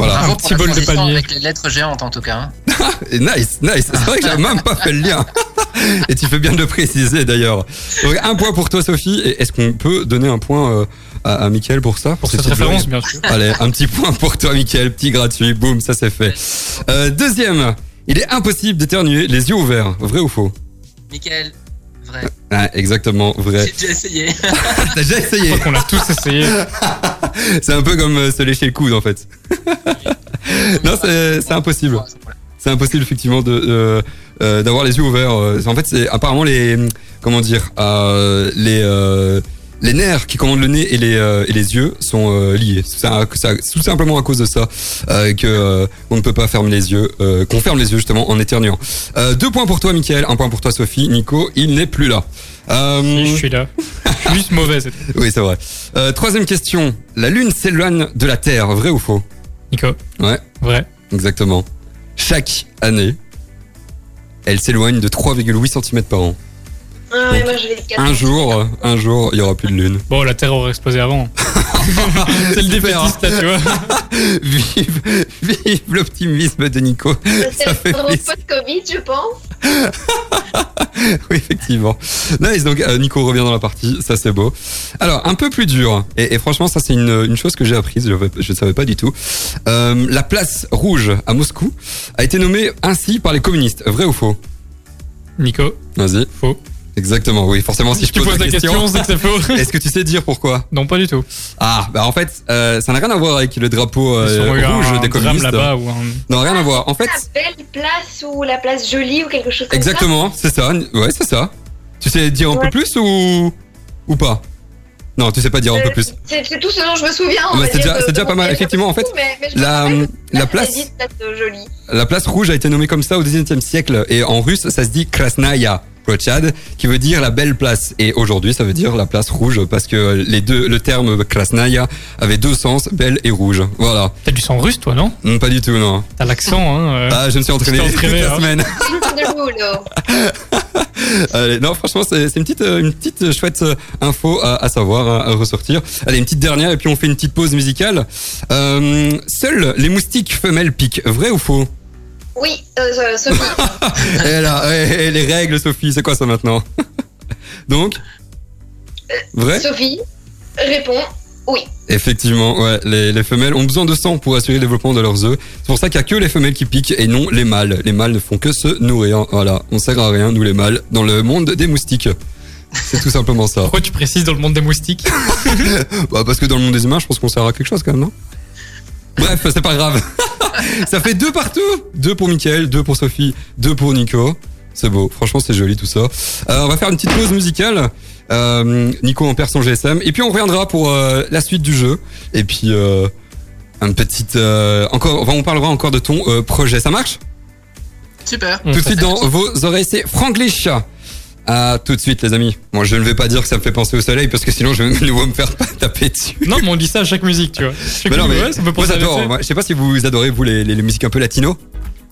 Voilà. Bravo Un petit bol de palmier. Avec les lettres géantes en tout cas. hein. Nice, nice. C'est vrai que j'avais même pas fait le lien. Et tu fais bien de le préciser d'ailleurs. Donc un point pour toi, Sophie. Et est-ce qu'on peut donner un point euh, à, à Mickaël pour ça? Pour ce cette petit référence, bien sûr. Allez, un petit point pour toi, Mickaël. Petit gratuit. Boum, ça c'est fait. Euh, deuxième. Il est impossible d'éternuer les yeux ouverts. Vrai ou faux? Michael, vrai. Ah, exactement, vrai. J'ai déjà essayé. T'as déjà Je essayé crois qu'on l'a tous essayé. C'est un peu comme euh, se lécher le coude en fait. non, c'est impossible. C'est impossible effectivement de euh, euh, d'avoir les yeux ouverts. Euh, En fait, c'est apparemment les comment dire euh, les euh, les nerfs qui commandent le nez et les euh, et les yeux sont euh, liés. C'est tout simplement à cause de ça euh, que euh, on ne peut pas fermer les yeux, qu'on ferme les yeux justement en éternuant. Deux points pour toi, Michael. Un point pour toi, Sophie. Nico, il n'est plus là. Si, je suis là. Je suis juste mauvais. c'est tout. oui, c'est vrai. Troisième question. La Lune s'éloigne de la Terre, vrai ou faux? Nico, Ouais, vrai. exactement. Chaque année, elle s'éloigne de 3,8 cm par an. Ah ouais, moi je vais être Un jour, euh, un jour, il y aura plus de lune. Bon, la Terre aurait explosé avant. c'est le défaitiste, là, tu vois. vive, vive l'optimisme de Nico. C'est Ça fait le post-Covid, je pense. Oui, effectivement. Nice, donc euh, Nico revient dans la partie, ça c'est beau. Alors, un peu plus dur, et, et franchement, ça c'est une, une chose que j'ai apprise, je ne savais pas du tout. Euh, la place rouge à Moscou a été nommée ainsi par les communistes, vrai ou faux? Nico, Vas-y. faux. Exactement, oui. Forcément, si je tu pose poses la la question, question, c'est que c'est faux. est-ce que tu sais dire pourquoi? Non, pas du tout. Ah, bah en fait, euh, ça n'a rien à voir avec le drapeau euh, rouge un des communistes. là-bas ou un... Non, rien à voir. En fait, La belle place ou la place jolie ou quelque chose comme exactement, c'est ça. Ouais, c'est ça. Tu sais dire un peu plus ou ou pas? Non, tu sais pas dire un peu plus. C'est tout ce dont je me souviens. va c'est déjà- de- c'est déjà de pas mal. Effectivement, en fait, tout, mais- mais je me la- place- a dit place de jolie. La place rouge a été nommée comme ça au XIXe siècle et en russe, ça se dit Krasnaya Plochad, qui veut dire la belle place. Et aujourd'hui, ça veut dire la place rouge parce que les deux, le terme Krasnaya avait deux sens, belle et rouge. Voilà. T'as du sang russe, toi, non? Hum, Pas du tout, non. T'as l'accent, hein. euh. Ah, je me suis entraîné t'es toute entraîné, la hein. semaine. Allez, non, franchement, c'est une petite, euh, une petite euh, chouette euh, info à, à savoir, à, à ressortir. Allez, une petite dernière et puis on fait une petite pause musicale. Euh, seuls les moustiques femelles piquent, vrai ou faux? Oui, euh, Sophie. Et là, et- et les règles, Sophie, c'est quoi ça maintenant? Donc, vrai? Sophie répond oui. Effectivement, ouais, les, les femelles ont besoin de sang pour assurer le développement de leurs œufs. C'est pour ça qu'il y a que les femelles qui piquent et non les mâles. Les mâles ne font que se nourrir. Voilà, on sert à rien, nous les mâles, dans le monde des moustiques. C'est tout simplement ça. Pourquoi tu précises dans le monde des moustiques Bah, parce que dans le monde des humains, je pense qu'on sert à quelque chose quand même, non? Bref, c'est pas grave. ça fait deux partout. Deux pour Mickaël, deux pour Sophie, deux pour Nico. C'est beau. Franchement, c'est joli tout ça. Euh, on va faire une petite pause musicale. Euh, Nico en perd son GSM. Et puis on reviendra pour euh, la suite du jeu. Et puis euh, un petit... euh, encore, enfin, on parlera encore de ton euh, projet. Ça marche? Super. On Tout de suite dans vos oreilles, c'est Franglish À tout de suite, les amis. Moi, je ne vais pas dire que ça me fait penser au soleil parce que sinon, je vais nouveau me faire taper dessus. Non, mais on dit ça à chaque musique, tu vois. Chaque Mais non, mais ouais, ça peut l'été. Moi, Je sais pas si vous adorez, vous, les, les- les musiques un peu latino.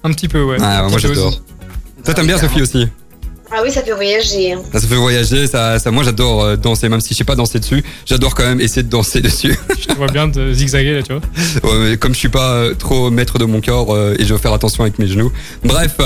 Un petit peu, ouais. Ah, moi, Un j'adore. Toi, t'aimes bien, Sophie, aussi Ah oui, ça fait voyager. hein. Ça, ça fait voyager. Ça, ça, moi, j'adore euh, danser, même si je sais pas danser dessus. J'adore quand même essayer de danser dessus. Je te vois bien de zigzaguer là, tu vois. Ouais, mais comme je suis pas euh, trop maître de mon corps euh, et je veux faire attention avec mes genoux. Bref,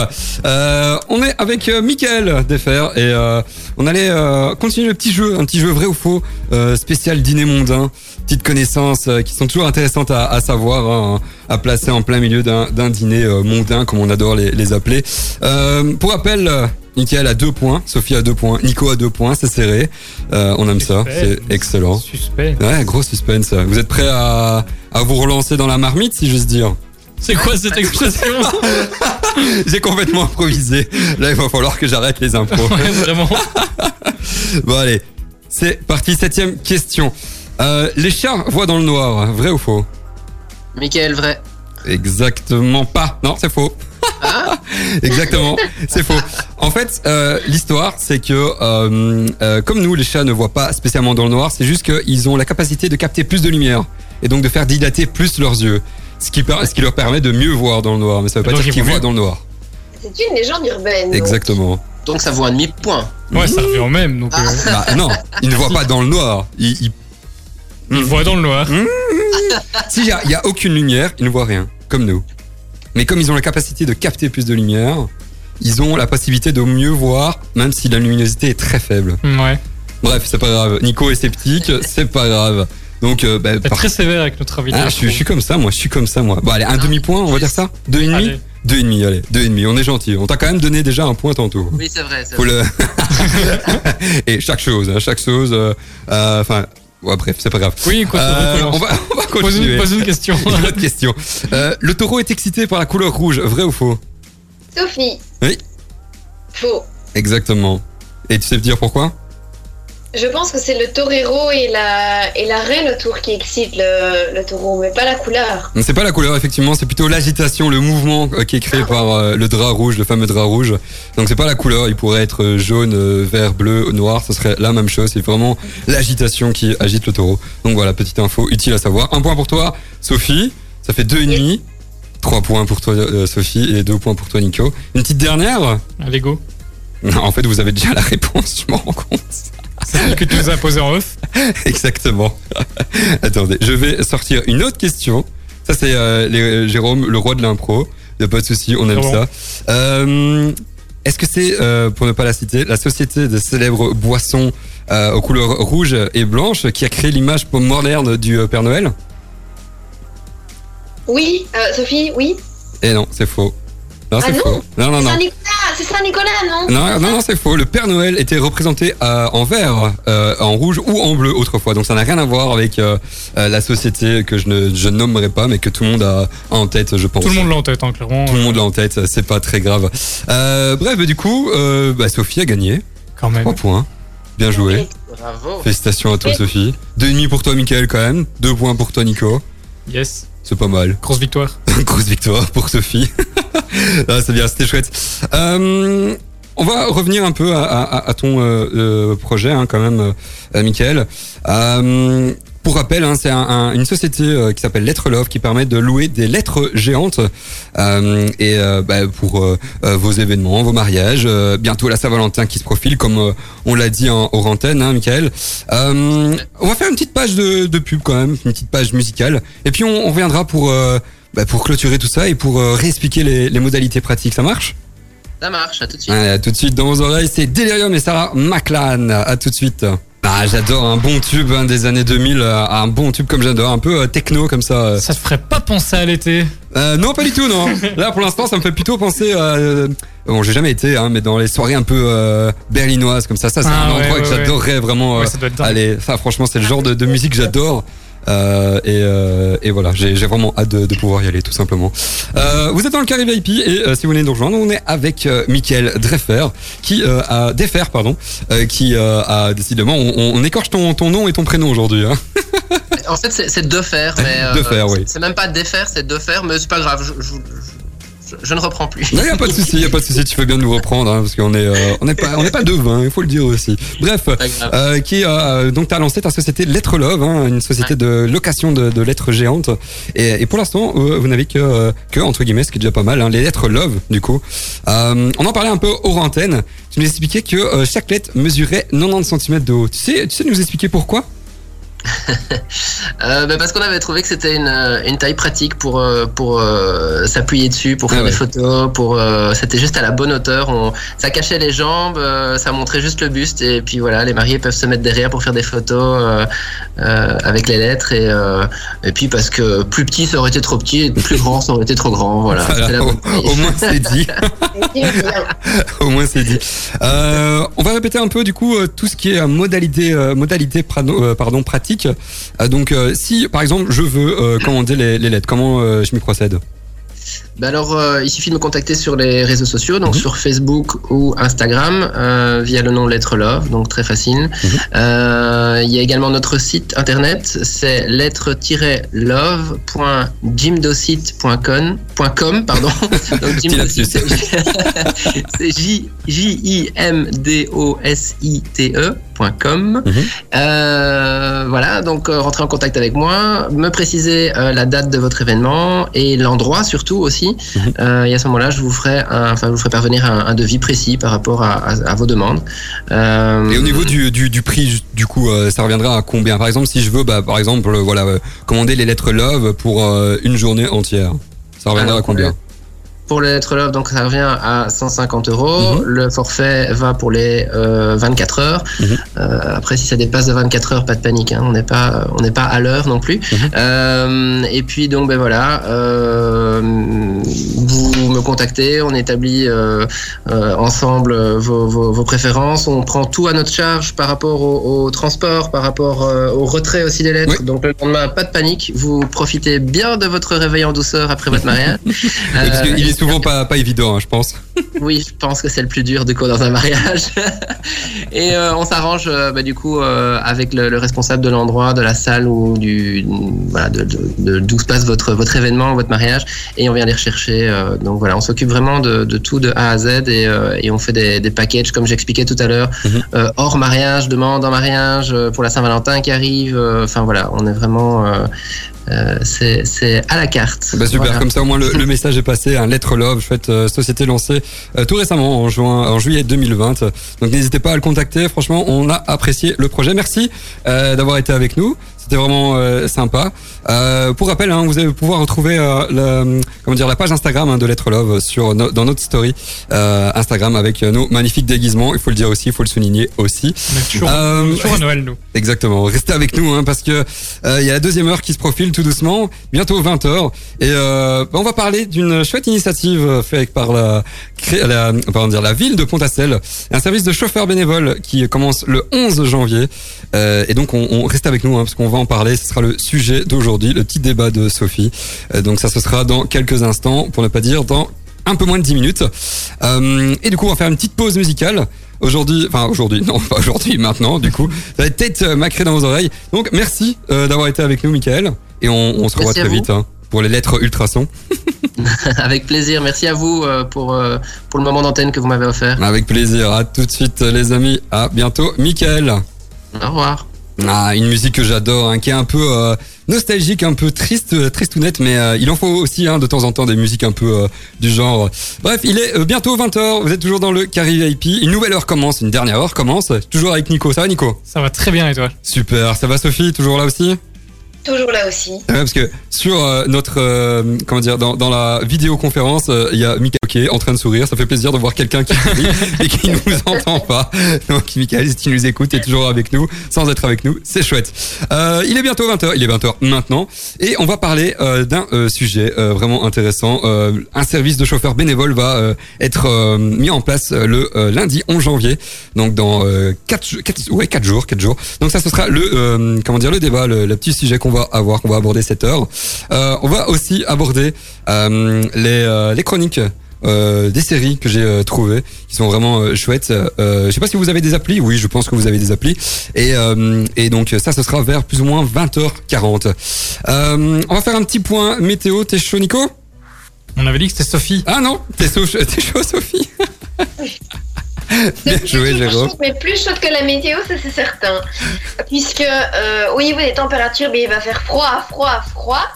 euh, on est avec euh, Mickaël Defer et euh, on allait euh, continuer le petit jeu, un petit jeu vrai ou faux, euh, spécial dîner mondain, petites connaissances euh, qui sont toujours intéressantes à, à savoir, hein, à placer en plein milieu d'un dîner euh, mondain comme on adore les, les appeler. Euh, pour rappel. euh, Mickaël a deux points, Sophie a deux points, Nico a deux points, c'est serré. Euh, on aime ça, c'est excellent. Suspect. Ouais, gros suspense. Vous êtes prêts à, à vous relancer dans la marmite, si j'ose dire? C'est quoi cette expression? J'ai complètement improvisé. Là, il va falloir que j'arrête les impros. Ouais, vraiment. Bon, allez. C'est parti, septième question. Euh, les chats voient dans le noir, vrai ou faux? Michael, vrai. Exactement pas. Non, c'est faux. Exactement, c'est faux. En fait, euh, l'histoire, c'est que euh, euh, comme nous, les chats ne voient pas spécialement dans le noir, c'est juste qu'ils ont la capacité de capter plus de lumière et donc de faire dilater plus leurs yeux, ce qui, per- ce qui leur permet de mieux voir dans le noir. Mais ça veut pas Donc, dire ils qu'ils voient dans le noir. C'est une légende urbaine. Exactement. Donc ça vaut un demi-point. Ouais, ça revient au même. Donc, euh, Bah non, ils ne voient pas dans le noir. Ils, ils- ils voient dans le noir. S'il y a, il y a aucune lumière, ils ne voient rien, comme nous. Mais comme ils ont la capacité de capter plus de lumière, ils ont la possibilité de mieux voir, même si la luminosité est très faible. Ouais. Bref, c'est pas grave. Nico est sceptique, c'est pas grave. Donc, euh, bah, T'es par- très sévère avec notre invité. Ah, je, suis, je suis comme ça, moi, je suis comme ça, moi. Bon, allez, un demi-point, on va dire ça Deux et demi Allez. Deux et demi, allez, deux et demi, on est gentil. On t'a quand même donné déjà un point tantôt. Oui, c'est vrai. c'est Faut vrai. le... et chaque chose, hein, chaque chose. euh, euh, Enfin, ouais, bref, c'est pas grave. Oui, quoi, Euh, on va, on va Pose continuer. une, pose une question. Une autre question. Euh, le taureau est excité par la couleur rouge, vrai ou faux? Sophie. Oui. Faux. Exactement. Et tu sais me dire pourquoi? Je pense que c'est le torero et la, et la reine autour qui excite le, le taureau, mais pas la couleur. C'est pas la couleur, effectivement, c'est plutôt l'agitation, le mouvement euh, qui est créé par euh, le drap rouge, le fameux drap rouge. Donc c'est pas la couleur, il pourrait être euh, jaune, vert, bleu, noir, ce serait la même chose. C'est vraiment l'agitation qui agite le taureau. Donc voilà, petite info utile à savoir. Un point pour toi, Sophie. Ça fait deux et demi. Trois points pour toi, Sophie, et deux points pour toi, Nico. Une petite dernière? Allez, go. Non, en fait, vous avez déjà la réponse, je m'en rends compte. C'est celle que tu nous as posée en off. Exactement. Attendez, je vais sortir une autre question. Ça, c'est euh, les- Jérôme, le roi de l'impro. Y a pas de souci, on aime ça. Euh, Est-ce que c'est, euh, pour ne pas la citer, la société des célèbres boissons euh, aux couleurs rouges et blanches qui a créé l'image moderne du euh, Père Noël? Oui, euh, Sophie, oui. Eh non, c'est faux. Non, Ah c'est non faux. Non, non, C'est non. Saint-Nicolas, c'est Saint-Nicolas, non Non, non, non, c'est faux. Le Père Noël était représenté euh, en vert, euh, en rouge ou en bleu autrefois. Donc ça n'a rien à voir avec euh, la société que je ne je nommerai pas, mais que tout le monde a, a en tête, je pense. Tout le monde l'a en tête, hein, clairement. Tout le monde l'a en tête, c'est pas très grave. Euh, bref, bah, du coup, euh, bah, Sophie a gagné. Quand même. 3 points. Bien joué. Bravo. Félicitations à toi. Sophie. Deux et demi pour toi, Michael, quand même. Deux points pour toi, Nico. Yes. C'est pas mal. Grosse victoire. Grosse victoire pour Sophie. ah, c'est bien, c'était chouette. Euh, on va revenir un peu à, à- à ton euh, euh, projet, hein, quand même, euh, Michael. Pour rappel, hein, c'est un- un- une société euh, qui s'appelle Lettre Love qui permet de louer des lettres géantes euh, et euh, bah, pour euh, euh, vos événements, vos mariages. euh, bientôt la Saint-Valentin qui se profile, comme euh, on l'a dit en hors antenne, hein, Michael. Euh, on va faire une petite page de, de pub quand même, une petite page musicale, et puis on, on reviendra pour euh, bah, pour clôturer tout ça et pour euh, réexpliquer les, les modalités pratiques. Ça marche? Ça marche, à tout de suite. Allez, à tout de suite dans vos oreilles, c'est Delirium et Sarah McLaren. À tout de suite. Ah, j'adore un bon tube hein, des années 2000, euh, un bon tube comme j'adore, un peu euh, techno comme ça. euh. Ça te ferait pas penser à l'été Euh, non, pas du tout, non. Là, pour l'instant, ça me fait plutôt penser à... euh, bon, j'ai jamais été, hein, mais dans les soirées un peu euh, berlinoises comme ça, ça c'est Ah, un ouais, endroit ouais, que ouais. j'adorerais vraiment. Ouais, euh, ça doit être dingue. Allez, ça franchement, c'est le genre de, de musique que j'adore. Euh, et, euh, et voilà, j'ai vraiment hâte de, de pouvoir y aller, tout simplement. Euh, vous êtes dans le carré VIP et si vous venez nous rejoindre, on est avec Mickaël Dreffer, qui a Defer, pardon, qui a décidément, on, on écorche ton, ton nom et ton prénom aujourd'hui. Hein. En fait, c'est c'est de faire, mais. De faire, oui. C'est même pas défaire, c'est de faire, mais c'est pas grave. Je, je- je- je, ne reprends plus. Non, y a pas de souci, y a pas de souci. Tu fais bien de nous reprendre, hein, parce qu'on est, euh, on n'est pas, on n'est pas devin, il faut le dire aussi. Bref, euh, qui a donc t'as lancé ta société Lettre Love, hein, une société de location de, de lettres géantes. Et, et pour l'instant, euh, vous n'avez que, euh, que entre guillemets, ce qui est déjà pas mal, hein, les lettres Love, du coup. Euh, on en parlait un peu hors antenne. Tu nous expliquais que euh, chaque lettre mesurait 90 cm de haut. Tu sais, tu sais nous expliquer pourquoi? Euh, bah, parce qu'on avait trouvé que c'était une, euh, une taille pratique pour, euh, pour euh, s'appuyer dessus, pour faire Ah ouais. des photos, pour euh, c'était juste à la bonne hauteur. On, ça cachait les jambes, ça montrait juste le buste et puis voilà, les mariés peuvent se mettre derrière pour faire des photos avec les lettres et, et puis parce que plus petit ça aurait été trop petit et plus grand ça aurait été trop grand. Voilà, au, au moins c'est dit. Au moins c'est dit. On va répéter un peu du coup tout ce qui est modalité modalité pardon pratique. Euh, donc euh, si par exemple je veux euh, commander les, les lettres, comment je m'y procède? Bah alors, euh, il suffit de me contacter sur les réseaux sociaux, donc Mhm. sur Facebook ou Instagram, euh, via le nom Lettre Love, donc très facile. Mhm. Euh, il y a également notre site internet, c'est lettre-love.jimdocite.com, .com, pardon. c'est- c'est J J I M D O S I T E.com. Mhm. Euh, voilà, donc rentrez en contact avec moi, me préciser euh, la date de votre événement et l'endroit surtout aussi. Euh, et à ce moment-là, je vous ferai, un, enfin, je vous ferai parvenir un, un devis précis par rapport à, à- à vos demandes. Euh, Et au niveau du, du, du prix, du coup, euh, ça reviendra à combien? Par exemple, si je veux, bah, par exemple, voilà, commander les lettres Love pour une journée entière, ça reviendra Alors, à combien Pour les lettres love, donc ça revient à 150 euros. Mhm. Le forfait va pour les euh, 24 heures. Mhm. Euh, après, si ça dépasse de 24 heures, pas de panique. hein. On n'est pas, on n'est pas à l'heure non plus. Mhm. Euh, et puis donc, ben voilà, euh, vous me contactez, on établit euh, euh, ensemble euh, vos, vos, vos préférences. On prend tout à notre charge par rapport au, au transport, par rapport euh, au retrait aussi des lettres. Oui. Donc le lendemain, pas de panique. Vous profitez bien de votre réveil en douceur après votre mariage. Euh, qu'il est souvent pas, pas évident, hein, je pense. oui, je pense que c'est le plus dur du coup dans un mariage. Et euh, on s'arrange euh, bah, du coup euh, avec le, le responsable de l'endroit, de la salle ou du voilà de, de, de- d'où se passe votre votre événement, votre mariage, et on vient les rechercher. donc voilà, on s'occupe vraiment de, tout de A à Z et, et on fait des, des packages comme j'expliquais tout à l'heure, Mhm. hors mariage, demande en mariage pour la Saint-Valentin qui arrive. Enfin voilà, on est vraiment euh, c'est à la carte. Bah super, Voilà. comme ça au moins le, le message est passé. Un lettre Love, chouette euh, société lancée euh, tout récemment en juin, en juillet 2020. Donc n'hésitez pas à le contacter. Franchement, on a apprécié le projet. Merci d'avoir été avec nous. C'était vraiment euh, sympa. Euh, pour rappel, hein, vous allez pouvoir retrouver euh, le, comment dire la page Instagram hein, de Lettre Love sur no- dans notre story euh, Instagram avec euh, nos magnifiques déguisements. Il faut le dire aussi, il faut le souligner aussi. Euh, toujours à Noël, nous. Exactement. Restez avec nous hein, parce que euh, il y a la deuxième heure qui se profile tout doucement, bientôt 20 h et euh, bah, on va parler d'une chouette initiative faite par la, la, pardon, dire la ville de Pont-à-Celle, un service de chauffeurs bénévoles qui commence le 11 janvier. Euh, et donc on, on reste avec nous hein, parce qu'on va en parler. Ce sera le sujet d'aujourd'hui, le petit débat de Sophie. Euh, donc ça, ce sera dans quelques instants, pour ne pas dire dans un peu moins de 10 minutes. Euh, et du coup, on va faire une petite pause musicale. Aujourd'hui, enfin aujourd'hui, non, pas aujourd'hui, maintenant, du coup, ça va être tête euh, macrée dans vos oreilles. Donc, merci euh, d'avoir été avec nous, Michael. Et on, on se revoit très vous. vite hein, pour les lettres ultrasons. Avec plaisir. Merci à vous euh, pour, pour le moment d'antenne que vous m'avez offert. Avec plaisir. À tout de suite, les amis. À bientôt, Michael. Au revoir. Ah, une musique que j'adore, hein, qui est un peu euh, nostalgique, un peu triste, euh, tristounette, mais euh, il en faut aussi hein, de temps en temps des musiques un peu du genre. Bref, il est bientôt 20h, vous êtes toujours dans le Carry VIP, une nouvelle heure commence, une dernière heure commence, toujours avec Nico. Ça va Nico? Ça va très bien et toi? Super, ça va Sophie, toujours là aussi? Toujours là aussi. Ouais, parce que sur euh, notre euh, comment dire dans, dans la vidéoconférence, euh, il y a Michael qui est en train de sourire. Ça fait plaisir de voir quelqu'un qui sourit et qui nous entend pas. Donc Michael, si tu nous écoutes, est toujours avec nous, sans être avec nous, c'est chouette. Il est bientôt 20h, il est 20h maintenant, et on va parler d'un sujet vraiment intéressant. Un service de chauffeur bénévole va être mis en place le lundi 11 janvier, donc dans 4 quatre, ouais, quatre jours, quatre jours. Donc ça, ce sera le comment dire le débat, le, le petit sujet qu'on va avoir, qu'on va aborder cette heure. Euh, on va aussi aborder euh, les, euh, les chroniques. euh, des séries que j'ai euh, trouvées qui sont vraiment euh, chouettes. Je sais pas si vous avez des applis. Oui, je pense que vous avez des applis. Et, et donc ça, ce sera vers plus ou moins 20h40. Euh, on va faire un petit point météo. T'es chaud, Nico? On avait dit que c'était Sophie. Ah non, t'es chaud Sophie Bien joué Jérôme. Mais plus chaude que la météo, ça c'est certain. Puisque euh, au niveau des températures, il va faire froid, froid, froid.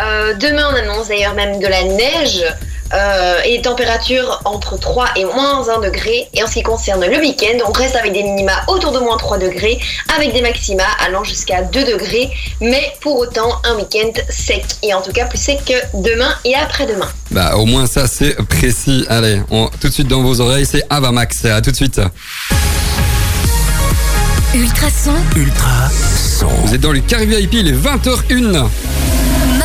Euh, demain, on annonce d'ailleurs même de la neige euh, et des températures entre 3 et moins 1 degré. Et en ce qui concerne le week-end, on reste avec des minima autour de moins 3 degrés, avec des maxima allant jusqu'à 2 degrés. Mais pour autant, un week-end sec. Et en tout cas, plus sec que demain et après-demain. Bah au moins ça c'est précis. Allez, on, tout de suite dans vos oreilles, c'est Avamax. À tout de suite. Ultrason, Ultra son. Vous êtes dans le Carré VIP, il est 20h01.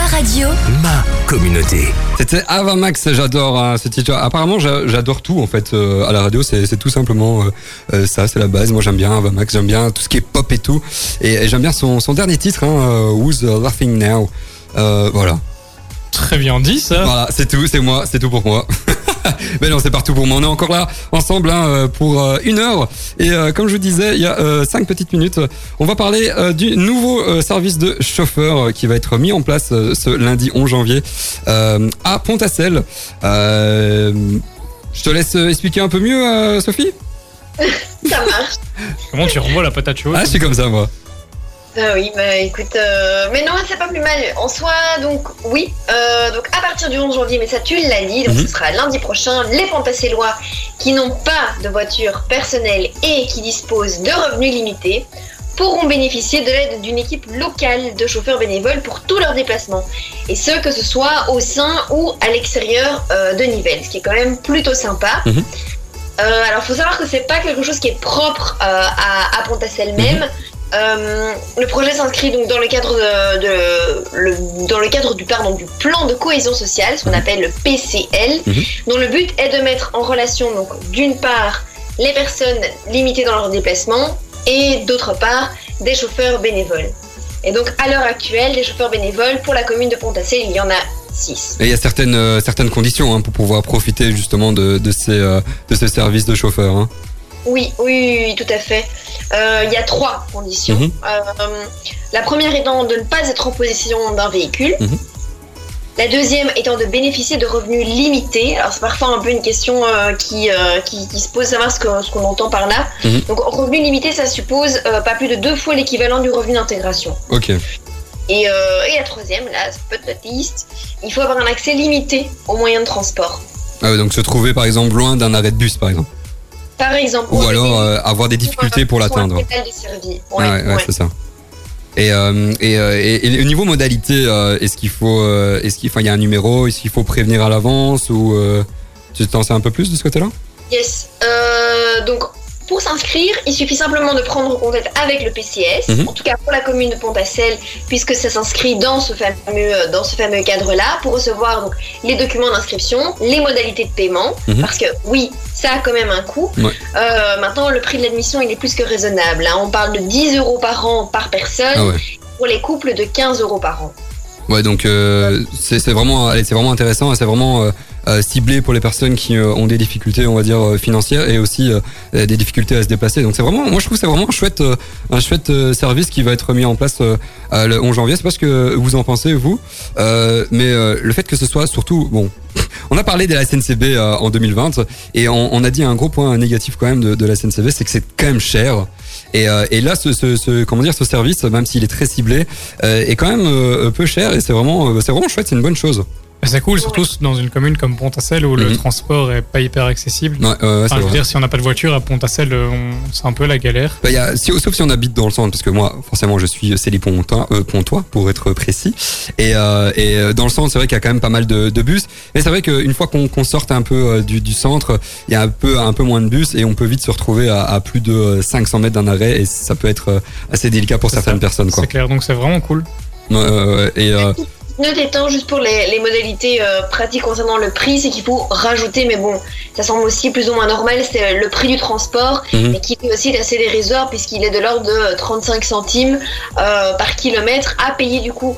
Ma radio, Ma communauté. C'était Avamax, j'adore hein, ce titre. Apparemment, j'a- j'adore tout en fait euh, à la radio. C'est tout simplement euh, euh, ça, c'est la base. Moi, j'aime bien Avamax, j'aime bien tout ce qui est pop et tout. Et, et j'aime bien son, son dernier titre, hein, Who's Laughing Now? Euh, voilà, Très bien dit ça. voilà, c'est tout, c'est moi, c'est tout pour moi. Mais non, c'est partout pour moi. On est encore là ensemble hein, euh, pour euh, une heure. Et euh, comme je vous disais, il y a euh, cinq petites minutes, on va parler euh, du nouveau euh, service de chauffeur euh, qui va être mis en place euh, ce lundi 11 janvier euh, à Pontacelle. Euh, je te laisse expliquer un peu mieux, euh, Sophie? Ça marche. Comment tu renvoies la patate chaude Ah, je suis comme ça, moi. Ah oui, bah écoute, euh, mais non, c'est pas plus mal. En soi, donc oui, euh, donc à partir du 11 janvier, mais ça tu l'as dit, donc Mhm. ce sera lundi prochain, les Pentacellois qui n'ont pas de voiture personnelle et qui disposent de revenus limités pourront bénéficier de l'aide d'une équipe locale de chauffeurs bénévoles pour tous leurs déplacements. Et ce, que ce soit au sein ou à l'extérieur euh, de Nivelles, ce qui est quand même plutôt sympa. Mhm. Alors, faut savoir que c'est pas quelque chose qui est propre à, à Pontacelle même. Euh, le projet s'inscrit donc dans le cadre de, de- le, dans le cadre du pardon du plan de cohésion sociale, ce qu'on appelle le PCL, Mhm. dont le but est de mettre en relation donc d'une part les personnes limitées dans leurs déplacements et d'autre part des chauffeurs bénévoles. Et donc à l'heure actuelle, des chauffeurs bénévoles pour la commune de Pontacelle, il y en a 6. Et il y a certaines, euh, certaines conditions hein, pour pouvoir profiter justement de, de, ces, euh, de ces services de chauffeur. Hein. Oui, oui, tout à fait. Euh, Il y a trois conditions. Mhm. Euh, la première étant de ne pas être en possession d'un véhicule. Mhm. La deuxième étant de bénéficier de revenus limités. Alors c'est parfois un peu une question euh, qui, euh, qui, qui se pose, savoir ce qu'on entend par là. Mhm. Donc revenu limité, ça suppose euh, pas plus de deux fois l'équivalent du revenu d'intégration. Ok. Et, et la troisième, là, c'est peut être liste, il faut avoir un accès limité aux moyens de transport. Ah donc se trouver par exemple loin d'un arrêt de bus par exemple. Par exemple, Ou alors euh, avoir des difficultés pour l'atteindre. Ouais, c'est ça. Et, euh, et, euh, et, et au niveau modalité, est-ce qu'il faut, est-ce qu'il, y a un numéro, est-ce qu'il faut prévenir à l'avance ou tu t'en sais un peu plus de ce côté-là? Yes. Donc, pour s'inscrire, il suffit simplement de prendre contact avec le PCS, Mhm. en tout cas pour la commune de Pontacelle, puisque ça s'inscrit dans ce fameux, euh, dans ce fameux cadre-là, pour recevoir donc, les documents d'inscription, les modalités de paiement, Mhm. parce que oui, ça a quand même un coût. Ouais. Euh, maintenant, le prix de l'admission, il est plus que raisonnable. hein. On parle de 10 euros par an par personne, Ah ouais. pour les couples de 15 euros par an. Ouais, donc euh, c'est vraiment, allez, vraiment intéressant et c'est vraiment euh, euh, ciblé pour les personnes qui euh, ont des difficultés, on va dire euh, financières et aussi des difficultés à se déplacer. Donc c'est vraiment, moi je trouve que c'est vraiment un chouette, un chouette service qui va être mis en place le 11 janvier. C'est pas ce que vous en pensez vous, mais le fait que ce soit surtout bon. On a parlé de la SNCB en 2020 et on, on a dit un gros point négatif quand même de, de la SNCB, c'est que c'est quand même cher. Et, euh, et là, ce, ce, ce- comment dire, ce service, même s'il est très ciblé, euh, est quand même euh, peu cher et c'est vraiment, c'est vraiment chouette, c'est une bonne chose. Bah, C'est cool, surtout dans une commune comme Pontacelle où le Mhm. transport est pas hyper accessible. Ouais, euh, Enfin, je veux dire, si on n'a pas de voiture à Pontacelle, euh, on- c'est un peu la galère. Bah, il y a, si- sauf si on habite dans le centre, parce que moi, forcément, je suis Célie-Pontois, euh, Pontois, pour être précis. Et, euh, et euh, dans le centre, c'est vrai qu'il y a quand même pas mal de, de bus. Mais c'est vrai qu'une fois qu'on qu'on sorte un peu euh, du, du centre, il y a un peu, un peu moins de bus et on peut vite se retrouver à, à plus de euh, 500 mètres d'un arrêt et ça peut être euh, assez délicat pour certaines ça. personnes. Quoi. C'est clair, donc c'est vraiment cool. Ouais. et euh, Note étant juste pour les, les modalités euh, pratiques concernant le prix, c'est qu'il faut rajouter, mais bon, ça semble aussi plus ou moins normal, c'est le prix du transport, Mhm. mais qui est aussi assez dérisoire puisqu'il est de l'ordre de 35 centimes euh, par kilomètre à payer du coup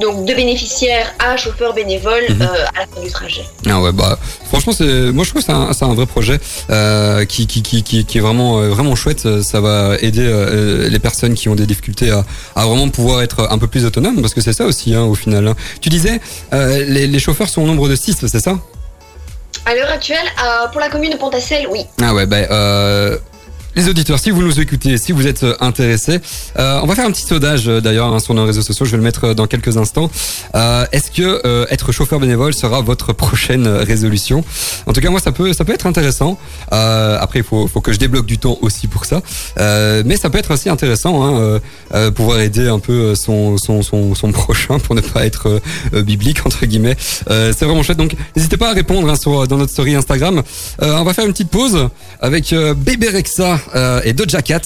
donc de bénéficiaire à chauffeur bénévole Mhm. euh, à la fin du trajet. Ah ouais, bah franchement, c'est, moi je trouve que c'est un, un vrai projet euh, qui, qui, qui, qui, est vraiment, euh, vraiment chouette. Ça va aider euh, les personnes qui ont des difficultés à, à vraiment pouvoir être un peu plus autonomes, parce que c'est ça aussi hein, au final. hein. Tu disais, les, les chauffeurs sont au nombre de 6, c'est ça? À l'heure actuelle, euh, pour la commune de Pontacelle, oui. Ah ouais, bah, euh, les auditeurs, si vous nous écoutez, si vous êtes euh, intéressés, euh, on va faire un petit sondage euh, d'ailleurs hein, sur nos réseaux sociaux. Je vais le mettre euh, dans quelques instants. Euh, Est-ce que euh, être chauffeur bénévole sera votre prochaine résolution? En tout cas, moi, ça peut, ça peut être intéressant. Après, il faut, faut que je débloque du temps aussi pour ça. Mais ça peut être aussi intéressant, hein, pouvoir aider un peu son, son, son, son prochain pour ne pas être biblique entre guillemets. C'est vraiment chouette. Donc, n'hésitez pas à répondre hein, sur, dans notre story Instagram. On va faire une petite pause avec Bébé Rexa euh, et Doja Cat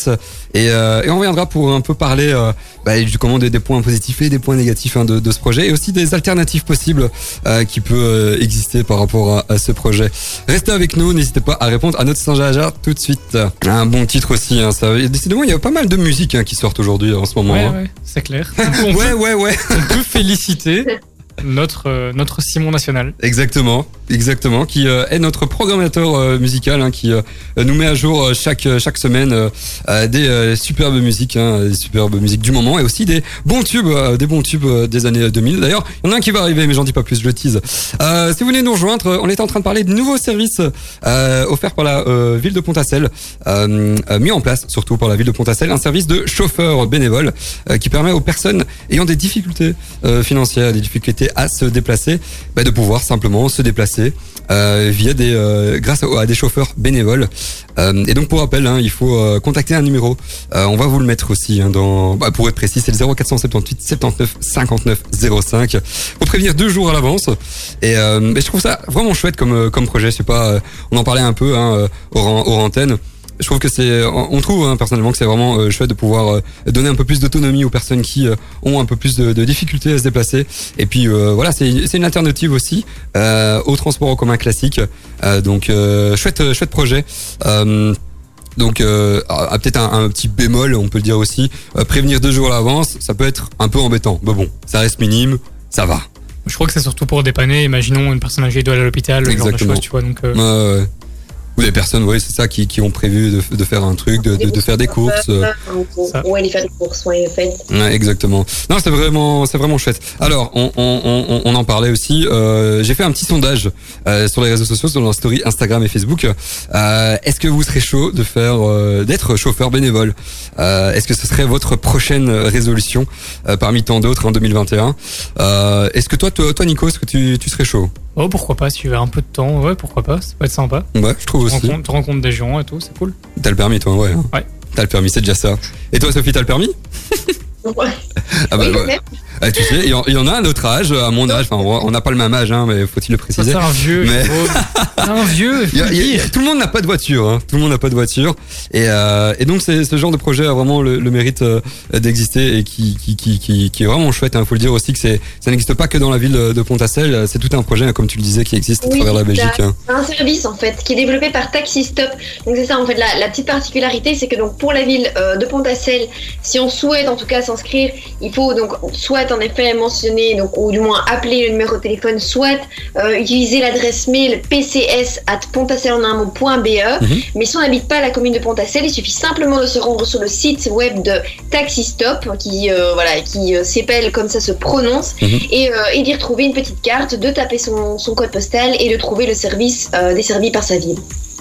et, euh, et on reviendra pour un peu parler euh, bah, du comment des, des points positifs et des points négatifs hein, de, de ce projet et aussi des alternatives possibles euh, qui peut euh, exister par rapport à, à ce projet. Restez avec nous, n'hésitez pas à répondre à notre Saint-Jaja tout de suite. Un bon titre aussi. Hein, ça, décidément, il y a pas mal de musique hein, qui sortent aujourd'hui en ce moment. Ouais, hein. ouais, c'est clair. Ouais, ouais, ouais. on peut féliciter notre, euh, notre Simon National. Exactement, exactement, qui euh, est notre programmateur euh, musical, hein, qui nous met à jour chaque chaque semaine des superbes musiques, hein, des superbes musiques du moment, et aussi des bons tubes, des bons tubes des années 2000. D'ailleurs, il y en a un qui va arriver, mais j'en dis pas plus, je le tease. Si vous voulez nous rejoindre, on est en train de parler de nouveaux services offerts par la ville de Pontacelle, mis en place surtout par la ville de Pontacelle, un service de chauffeur bénévole qui permet aux personnes ayant des difficultés financières, des difficultés à se déplacer, bah, de pouvoir simplement se déplacer euh, via des euh, grâce à, des chauffeurs bénévoles. Euh, et donc pour rappel, hein, il faut contacter un numéro. On va vous le mettre aussi hein, dans bah, pour être précis, c'est le 0478 79 59 05. Faut prévenir deux jours à l'avance. Et, je trouve ça vraiment chouette comme comme projet. Je pas, on en parlait un peu hein, hors antenne je trouve que c'est, on trouve hein, personnellement que c'est vraiment euh, chouette de pouvoir euh, donner un peu plus d'autonomie aux personnes qui euh, ont un peu plus de, de difficultés à se déplacer. Et puis voilà, c'est une alternative aussi au transport en commun classique. Donc chouette, chouette projet. Donc euh, peut-être un, un petit bémol, on peut le dire aussi. Euh, prévenir deux jours à l'avance, ça peut être un peu embêtant. Mais bon, ça reste minime, ça va. Je crois que c'est surtout pour dépanner. Imaginons une personne âgée doit aller à l'hôpital, genre de choses, tu vois. Donc, euh, Ouais, ouais. Ou des personnes, oui, c'est ça, qui, qui ont prévu de, de faire un truc, de, de, de faire des courses. Ouais, aller faire des courses, ouais, en fait. Ouais, exactement. Non, c'est vraiment, c'est vraiment chouette. Alors, on, on, on, on en parlait aussi. Euh, J'ai fait un petit sondage euh, sur les réseaux sociaux, sur leur story Instagram et Facebook. Euh, Est-ce que vous serez chaud de faire, euh, d'être chauffeur bénévole? Euh, Est-ce que ce serait votre prochaine résolution euh, parmi tant d'autres en 2021 euh, Est-ce que toi, toi, toi, Nico, est-ce que tu, tu serais chaud? Oh, pourquoi pas, si tu as un peu de temps, ouais, pourquoi pas, ça peut être sympa. Ouais, je trouve Tu aussi. rencontres, tu rencontres des gens et tout, c'est cool. T'as le permis, toi, ouais. Ouais. T'as le permis, c'est déjà ça. Et toi, Sophie, t'as le permis? Ouais. Ah bah, Oui, ouais. Ah, tu sais, il y, en- il y en a à notre âge, à mon âge. Enfin, on n'a pas le même âge, hein, mais faut-il le préciser. c'est un vieux. Mais- un vieux, y a- y a- tout le monde n'a pas de voiture. Hein. Tout le monde n'a pas de voiture. Et, euh, et donc, ce genre de projet a vraiment le, le mérite euh, d'exister et qui, qui, qui, qui, qui est vraiment chouette. Il faut le dire aussi que ça n'existe pas que dans la ville de Pontacelle. C'est tout un projet, hein, comme tu le disais, qui existe à Oui, travers la Belgique. hein. Un service en fait qui est développé par Taxi Stop. Donc c'est ça en fait la, la petite particularité, c'est que donc pour la ville euh, de Pontacelle, si on souhaite en tout cas s'inscrire, il faut donc soit en effet mentionner donc ou du moins appeler le numéro de téléphone, soit euh, utiliser l'adresse mail pcs at. Mhm. Mais si on n'habite pas la commune de Pontacelle, il suffit simplement de se rendre sur le site web de Taxi Stop qui euh, voilà qui euh, s'épelle comme ça se prononce Mhm. et, et d'y retrouver une petite carte, de taper son, son code postal et de trouver le service desservi par sa ville.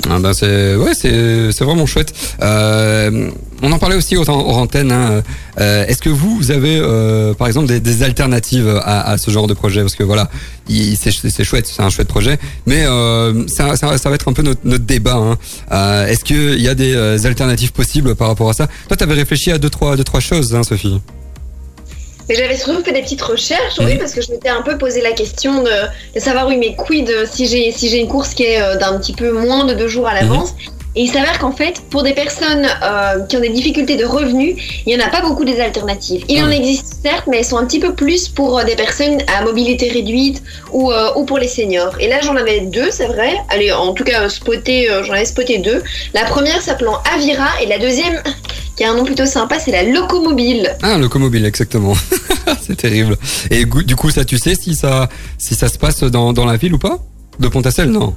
Ah ben c'est ouais c'est vraiment chouette. Euh, on en parlait aussi hors, hors antenne. Hein. Euh, Est-ce que vous, vous avez euh, par exemple des, des alternatives à, à ce genre de projet? Parce que voilà, il- c'est c'est chouette, c'est un chouette projet, mais euh, ça, ça, ça va être un peu notre, notre débat. Hein. Euh, Est-ce qu'il y a des euh, alternatives possibles par rapport à ça? Toi, t'avais réfléchi à deux trois deux trois choses, hein, Sophie. Mais j'avais surtout fait des petites recherches, oui, Mhm. parce que je m'étais un peu posé la question de, de savoir, oui, mais quid si j'ai si j'ai une course qui est euh, d'un petit peu moins de deux jours à l'avance Et il s'avère qu'en fait, pour des personnes euh, qui ont des difficultés de revenus, il n'y en a pas beaucoup des alternatives. Il en Ah. existe certes, mais elles sont un petit peu plus pour euh, des personnes à mobilité réduite ou, euh, ou pour les seniors. Et là, j'en avais deux, c'est vrai. Allez, en tout cas, spoté, j'en avais spoté deux. La première s'appelant Avira et la deuxième, qui a un nom plutôt sympa, c'est la Locomobile. Ah, locomobile, exactement. c'est terrible. Et du coup, ça, tu sais si ça, si ça se passe dans, dans la ville ou pas? De Pontacelle, non?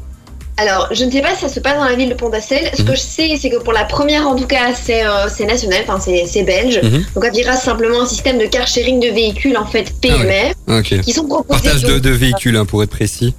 Alors, je ne sais pas si ça se passe dans la ville de Pont-à-Celle. Ce Mhm. que je sais, c'est que pour la première, en tout cas, c'est euh, national, enfin, c'est belge. Mhm. Donc, Avira, c'est simplement un système de car sharing de véhicules, en fait, PMR, Ok. qui sont proposés. Partage de, véhicules, hein, pour être précis.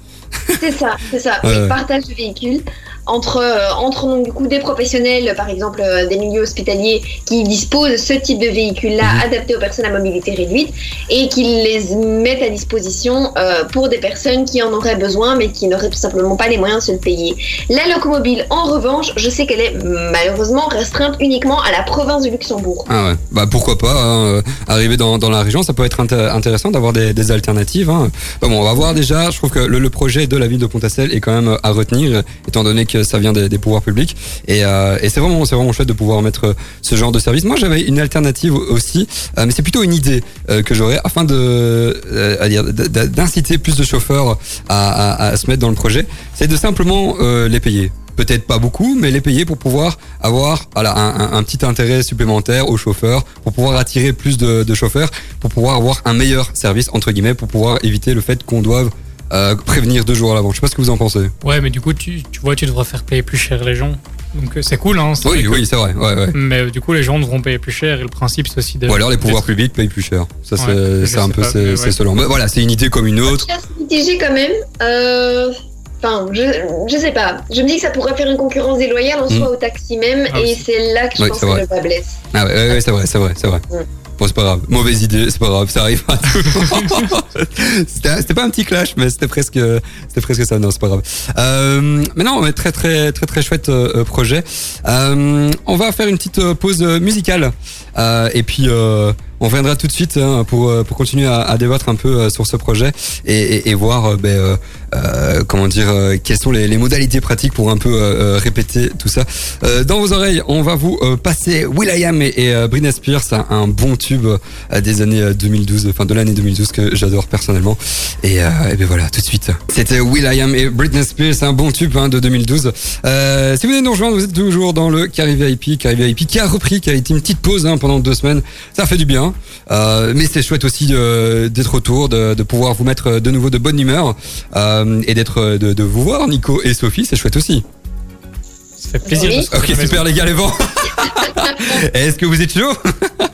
C'est ça, c'est ça. Ouais, oui, ouais. partage de véhicules entre, euh, entre donc, du coup, des professionnels, par exemple euh, des milieux hospitaliers, qui disposent de ce type de véhicules-là Mhm. adaptés aux personnes à mobilité réduite et qui les mettent à disposition euh, pour des personnes qui en auraient besoin mais qui n'auraient tout simplement pas les moyens de se le payer. La locomobile, en revanche, je sais qu'elle est malheureusement restreinte uniquement à la province du Luxembourg. Ah ouais. Bah pourquoi pas hein, arriver dans, dans la région, ça peut être inté- intéressant d'avoir des, des alternatives. Hein. Bah bon, on va voir déjà. Je trouve que le, le projet de la ville de Pontacelle est quand même à retenir, étant donné que ça vient des, pouvoirs publics. Et, euh, et c'est vraiment, c'est vraiment chouette de pouvoir mettre euh, ce genre de service. Moi, j'avais une alternative aussi, euh, mais c'est plutôt une idée que j'aurais afin de, d'inciter plus de chauffeurs à, se mettre dans le projet. C'est de simplement les payer peut-être pas beaucoup, mais les payer pour pouvoir avoir un, petit intérêt supplémentaire aux chauffeurs, pour pouvoir attirer plus de chauffeurs, pour pouvoir avoir un meilleur service, entre guillemets, pour pouvoir éviter le fait qu'on doive euh, prévenir deux jours à l'avant. Je sais pas ce que vous en pensez. Ouais, mais du coup, tu, tu vois, tu devras faire payer plus cher les gens. Donc euh, c'est cool, hein. Oui, vrai que- oui, c'est vrai. Ouais, ouais. Mais euh, du coup, les gens devront payer plus cher et le principe, c'est aussi de. Ou alors les pouvoirs publics payent plus cher. Ça, c'est Ouais, c'est un peu c'est selon. Mais voilà, c'est une idée comme une autre. Mitigée quand même. Euh, Enfin, je, je sais pas. Je me dis que ça pourrait faire une concurrence déloyale en Mm. soi au taxi même, Ah, et c'est là que je pense que le bas blesse. Ah ouais, ouais, ouais, c'est vrai, c'est vrai, c'est vrai. Ouais. Bon, c'est pas grave. Mauvaise idée, c'est pas grave, ça arrive à tout le monde. C'était pas un petit clash, mais c'était presque, c'était presque ça. Non, c'est pas grave. Euh, mais non, mais très, très, très, très chouette euh, projet. Euh, on va faire une petite euh, pause musicale, Euh, et puis euh, on reviendra tout de suite hein, pour pour continuer à, à débattre un peu sur ce projet et, et, et voir, euh, ben, euh, comment dire, euh, quelles sont les, les modalités pratiques pour un peu euh, euh, répéter tout ça. Dans vos oreilles, on va vous passer Will.i.am et, et Britney Spears, un, bon tube des années euh, 2012, enfin de l'année 2012 que j'adore personnellement. Et, et ben voilà, tout de suite. C'était Will.i.am et Britney Spears, un bon tube hein, de 2012. Euh, si vous venez nous rejoindre, vous êtes toujours dans le Carry VIP, Carry VIP qui a repris, qui a été une petite pause hein, pendant deux semaines. Ça fait du bien, mais c'est chouette aussi d'être retour, de, de pouvoir vous mettre de nouveau de bonne humeur et d'être de, de vous voir, Nico et Sophie, c'est chouette aussi. Ça fait plaisir. Oui. Ok, super les gars, les vents. Est-ce que vous êtes chaud?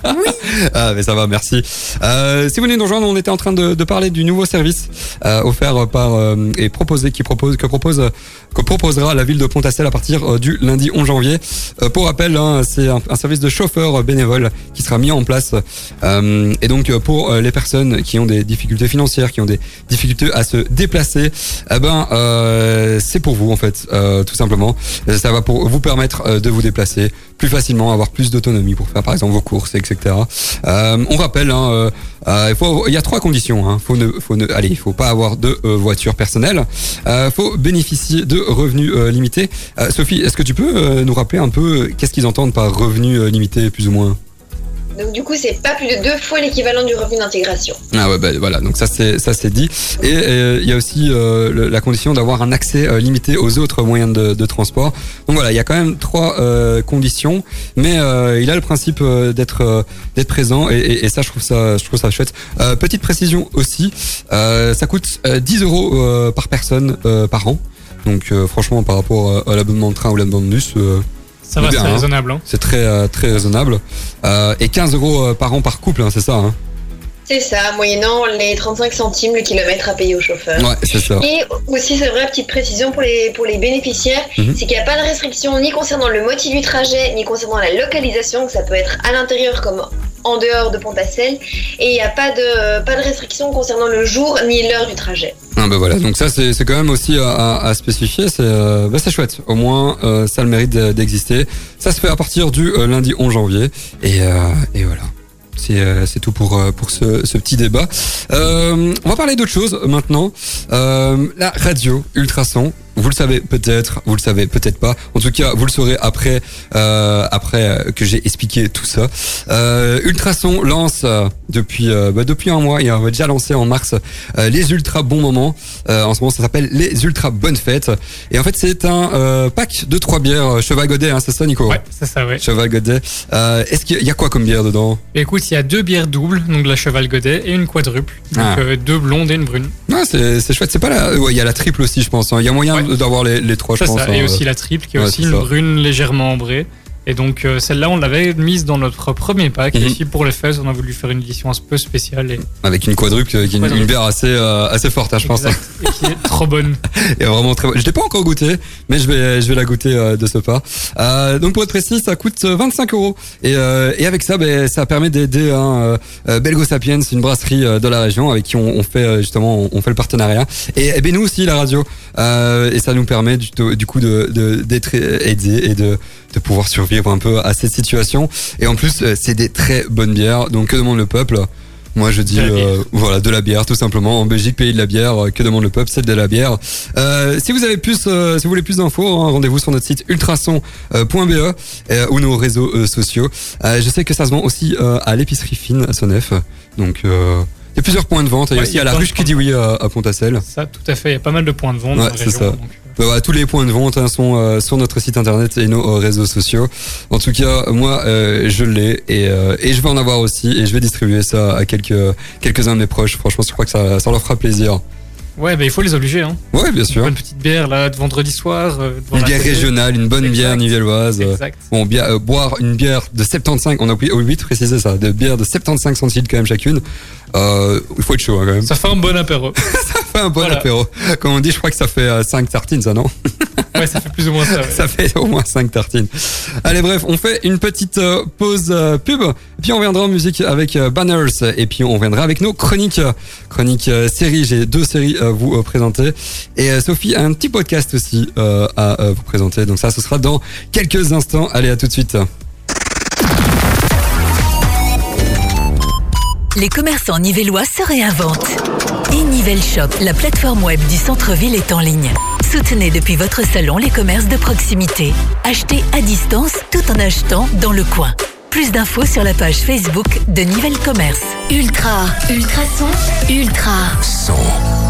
Oui. Ah, mais ça va, merci. Euh, si vous venez nous rejoindre, on était en train de, de parler du nouveau service euh, offert par euh, et proposé qui propose que propose que proposera la ville de Pontacelle à partir euh, du lundi 11 janvier. Euh, pour rappel, hein, c'est un, service de chauffeur bénévole qui sera mis en place. Euh, et donc pour les personnes qui ont des difficultés financières, qui ont des difficultés à se déplacer, eh ben c'est pour vous en fait, tout simplement. Ça va pour vous permettre de vous déplacer plus facilement, avoir plus d'autonomie pour faire par exemple vos courses, etc. On rappelle, hein, euh, il, faut, il y a trois conditions. Hein. Faut ne, faut ne, allez, faut pas avoir de euh, voiture personnelle. Euh, faut bénéficier de revenus euh, limités. Euh, Sophie, est-ce que tu peux nous rappeler un peu qu'est-ce qu'ils entendent par revenus limités, plus ou moins? Donc du coup, c'est pas plus de deux fois l'équivalent du revenu d'intégration. Ah ouais, bah, voilà, donc ça c'est ça c'est dit. Et euh, il y a aussi euh, la condition d'avoir un accès euh, limité aux autres moyens de, de transport. Donc voilà, il y a quand même trois euh, conditions, mais euh, il a le principe d'être d'être présent et, et- et ça je trouve ça je trouve ça chouette. Petite précision aussi, ça coûte euh, 10 euros par personne par an. Donc franchement par rapport à l'abonnement de train ou l'abonnement de bus. Ça va, bien, c'est hein. raisonnable. Hein. c'est très euh, très raisonnable. Euh, et 15 euros euh, par an par couple, hein, c'est ça. Hein C'est ça, moyennant les 35 centimes le kilomètre à payer au chauffeur. ouais, c'est ça. Et aussi, c'est vrai, petite précision pour les, pour les bénéficiaires, Mhm. c'est qu'il n'y a pas de restriction ni concernant le motif du trajet, ni concernant la localisation, que ça peut être à l'intérieur comme en dehors de Pontacelle. Et il n'y a pas de, pas de restriction concernant le jour ni l'heure du trajet. Ah bah voilà, donc ça c'est quand même aussi à, spécifier, c'est euh, c'est chouette. Au moins euh, ça a le mérite de- d'exister. Ça se fait à partir du euh, lundi 11 janvier et, euh, et voilà. C'est tout pour pour ce, ce petit débat. On va parler d'autre chose maintenant. La radio ultrason Vous le savez peut-être, vous le savez peut-être pas. En tout cas, vous le saurez après, euh, après que j'ai expliqué tout ça. Euh, Ultrason lance euh, depuis euh, bah, depuis un mois, il a déjà lancé en mars euh, les ultra bons moments. Euh, en ce moment, ça s'appelle les ultra bonnes fêtes. Et en fait, c'est un euh, pack de trois bières euh, Cheval Godet, hein, c'est ça, Nico? Ouais, c'est ça, ouais. Cheval Godet. Euh, Est-ce qu'il y a- quoi comme bière dedans? Écoute, il y a deux bières doubles, donc de la Cheval Godet, et une quadruple. Donc Ah. euh, deux blondes et une brune. Non, c'est c'est chouette. C'est pas la. Ouais, il y a la triple aussi, je pense. hein. Il y a moyen Ouais. D'avoir les, les trois, je pense. ça. hein. Et aussi la triple, qui est Ouais, aussi une ça. brune légèrement ambrée. Et donc euh, celle-là, on l'avait mise dans notre premier pack. Mhm. Et ici, pour les fesses, on a voulu faire une édition un peu spéciale. Et, Avec une quadruple, qui est une, une bière assez euh, assez forte, hein, je pense. Exact. et qui est trop bonne. Et vraiment très. Je l'ai pas encore goûté, mais je vais je vais la goûter euh, de ce pas. Euh, donc pour être précis, ça coûte euh, 25 euros. Et euh, et avec ça, ben ça permet d'aider hein, euh, euh, Belgo Sapiens, une brasserie euh, de la région avec qui on, on fait euh, justement on, on fait le partenariat. Et, et ben nous aussi la radio. Euh, et ça nous permet du, du coup de de- d'être aidés et de de pouvoir survivre un peu à cette situation. Et en plus, euh, c'est des très bonnes bières. Donc que demande le peuple? Moi je dis De la bière. euh, voilà de la bière tout simplement en Belgique pays de la bière que demande le peuple? C'est de la bière euh, si vous avez plus euh, si vous voulez plus d'infos hein, rendez-vous sur notre site ultrason.be ou nos réseaux sociaux je sais que ça se vend aussi à l'épicerie fine à Sonef donc il y a plusieurs points de vente il y a aussi à la ruche qui dit oui à, à Pontacelle Ça, tout à fait. Il y a pas mal de points de vente Ouais, c'est ça. donc, euh, Bah tous les points de vente hein, sont euh, sur notre site internet et nos euh, réseaux sociaux. En tout cas, moi, euh, je l'ai et, euh, et je vais en avoir aussi et je vais distribuer ça à quelques quelques uns de mes proches. Franchement, je crois que ça, ça leur fera plaisir. Ouais, bah, il faut les obliger. Hein. Ouais, bien Une sûr. bonne petite bière là de vendredi soir. euh, Une bière télé. régionale, une bonne bière nivelloise. euh, Exact. Bon, euh, boire une bière de 75, on a oublié, oublié de préciser ça, de bière de 75 centilitres quand même chacune. Euh, il faut être chaud hein, quand même. Ça fait un bon apéro. Ça fait un bon Voilà. apéro. Comme on dit, je crois que ça fait 5 tartines, ça non? Ouais, ça fait plus ou moins ça. ouais. Ça fait au moins 5 tartines. Allez, bref, on fait une petite euh, pause euh, pub, puis on reviendra en musique avec euh, Banners, et puis on reviendra avec nos chroniques. Chroniques séries, j'ai deux séries vous euh, présenter. Et euh, Sophie a un petit podcast aussi euh, à vous présenter. Donc ça, ce sera dans quelques instants. Allez, à tout de suite. Les commerçants nivellois se réinventent. E-Nivelle Shop, la plateforme web du centre-ville est en ligne. Soutenez depuis votre salon les commerces de proximité. Achetez à distance tout en achetant dans le coin. Plus d'infos sur la page Facebook de Nivelle Commerce. Ultra, ultrason, ultra. Son.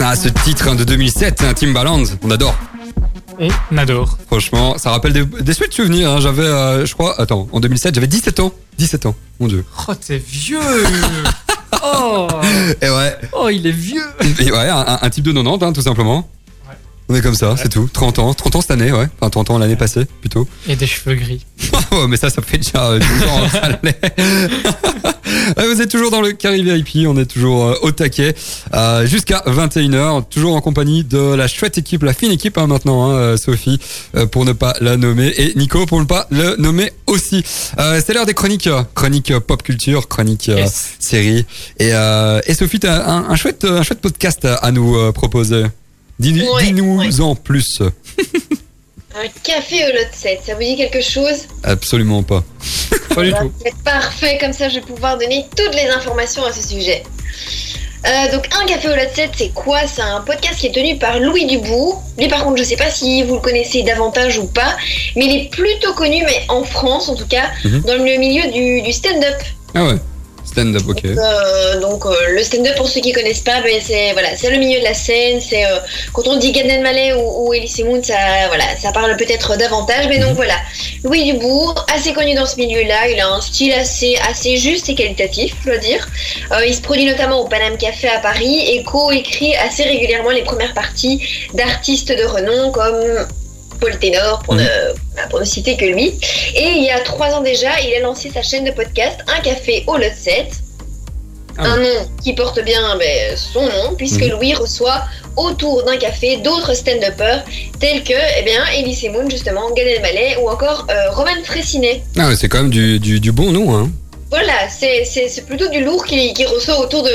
Ah, ce titre hein, de 2007, hein, Timbaland, on adore. On adore. Franchement, ça rappelle des, des chouettes souvenirs. hein. J'avais, euh, je crois, attends, en 2007, j'avais 17 ans. 17 ans, mon dieu. Oh, t'es vieux. oh, Et ouais, oh, il est vieux. Et ouais, un, un type de 90, hein, tout simplement. Ouais. On est comme ça, c'est tout. 30 ans, 30 ans cette année, ouais. Enfin, 30 ans l'année passée, plutôt. Et des cheveux gris. Oh, mais ça, ça fait déjà euh, 12 ans, ça. Ouais, Vous êtes toujours dans le Carré VIP, on est toujours euh, au taquet euh, jusqu'à 21h, toujours en compagnie de la chouette équipe, la fine équipe hein, maintenant, hein, Sophie, pour ne pas la nommer, et Nico pour ne pas le nommer aussi. C'est l'heure des chroniques, chroniques euh, pop culture, chroniques euh, Yes. séries. Et, et Sophie, t'as un, un chouette, un chouette podcast à nous proposer. Dis- Ouais, Dis-nous ouais. en plus. Un café au lot 7, ça vous dit quelque chose? Absolument pas. Pas du tout. C'est parfait, comme ça je vais pouvoir donner toutes les informations à ce sujet. Euh, donc un café au lot 7, c'est quoi? C'est un podcast qui est tenu par Louis Dubourg. Lui par contre, je sais pas si vous le connaissez davantage ou pas, mais il est plutôt connu, mais en France en tout cas, Mhm. dans le milieu du, du stand-up. Ah ouais. Stand-up, ok. Euh, donc euh, le stand-up pour ceux qui connaissent pas, ben, c'est voilà, c'est le milieu de la scène. C'est euh, quand on dit Gad Elmaleh ou, ou Elise Moon, ça voilà, ça parle peut-être davantage. Mais donc voilà, Louis Dubourg, assez connu dans ce milieu-là, il a un style assez assez juste et qualitatif, je dois dire. Il se produit notamment au Paname Café à Paris et co-écrit assez régulièrement les premières parties d'artistes de renom comme Paul Ténor, pour, Mhm. ne, pour ne citer que lui. Et il y a trois ans déjà, il a lancé sa chaîne de podcast Un Café au Lot 7. Ah un nom qui porte bien ben, son nom, puisque Mhm. Louis reçoit autour d'un café d'autres stand-uppers tels que eh bien, Elise Moon, justement, Gad Elmaleh ou encore euh, Roman Fressinet. Ah c'est quand même du, du, du bon nom, hein. Voilà, c'est- plutôt du lourd qui, qui reçoit autour de,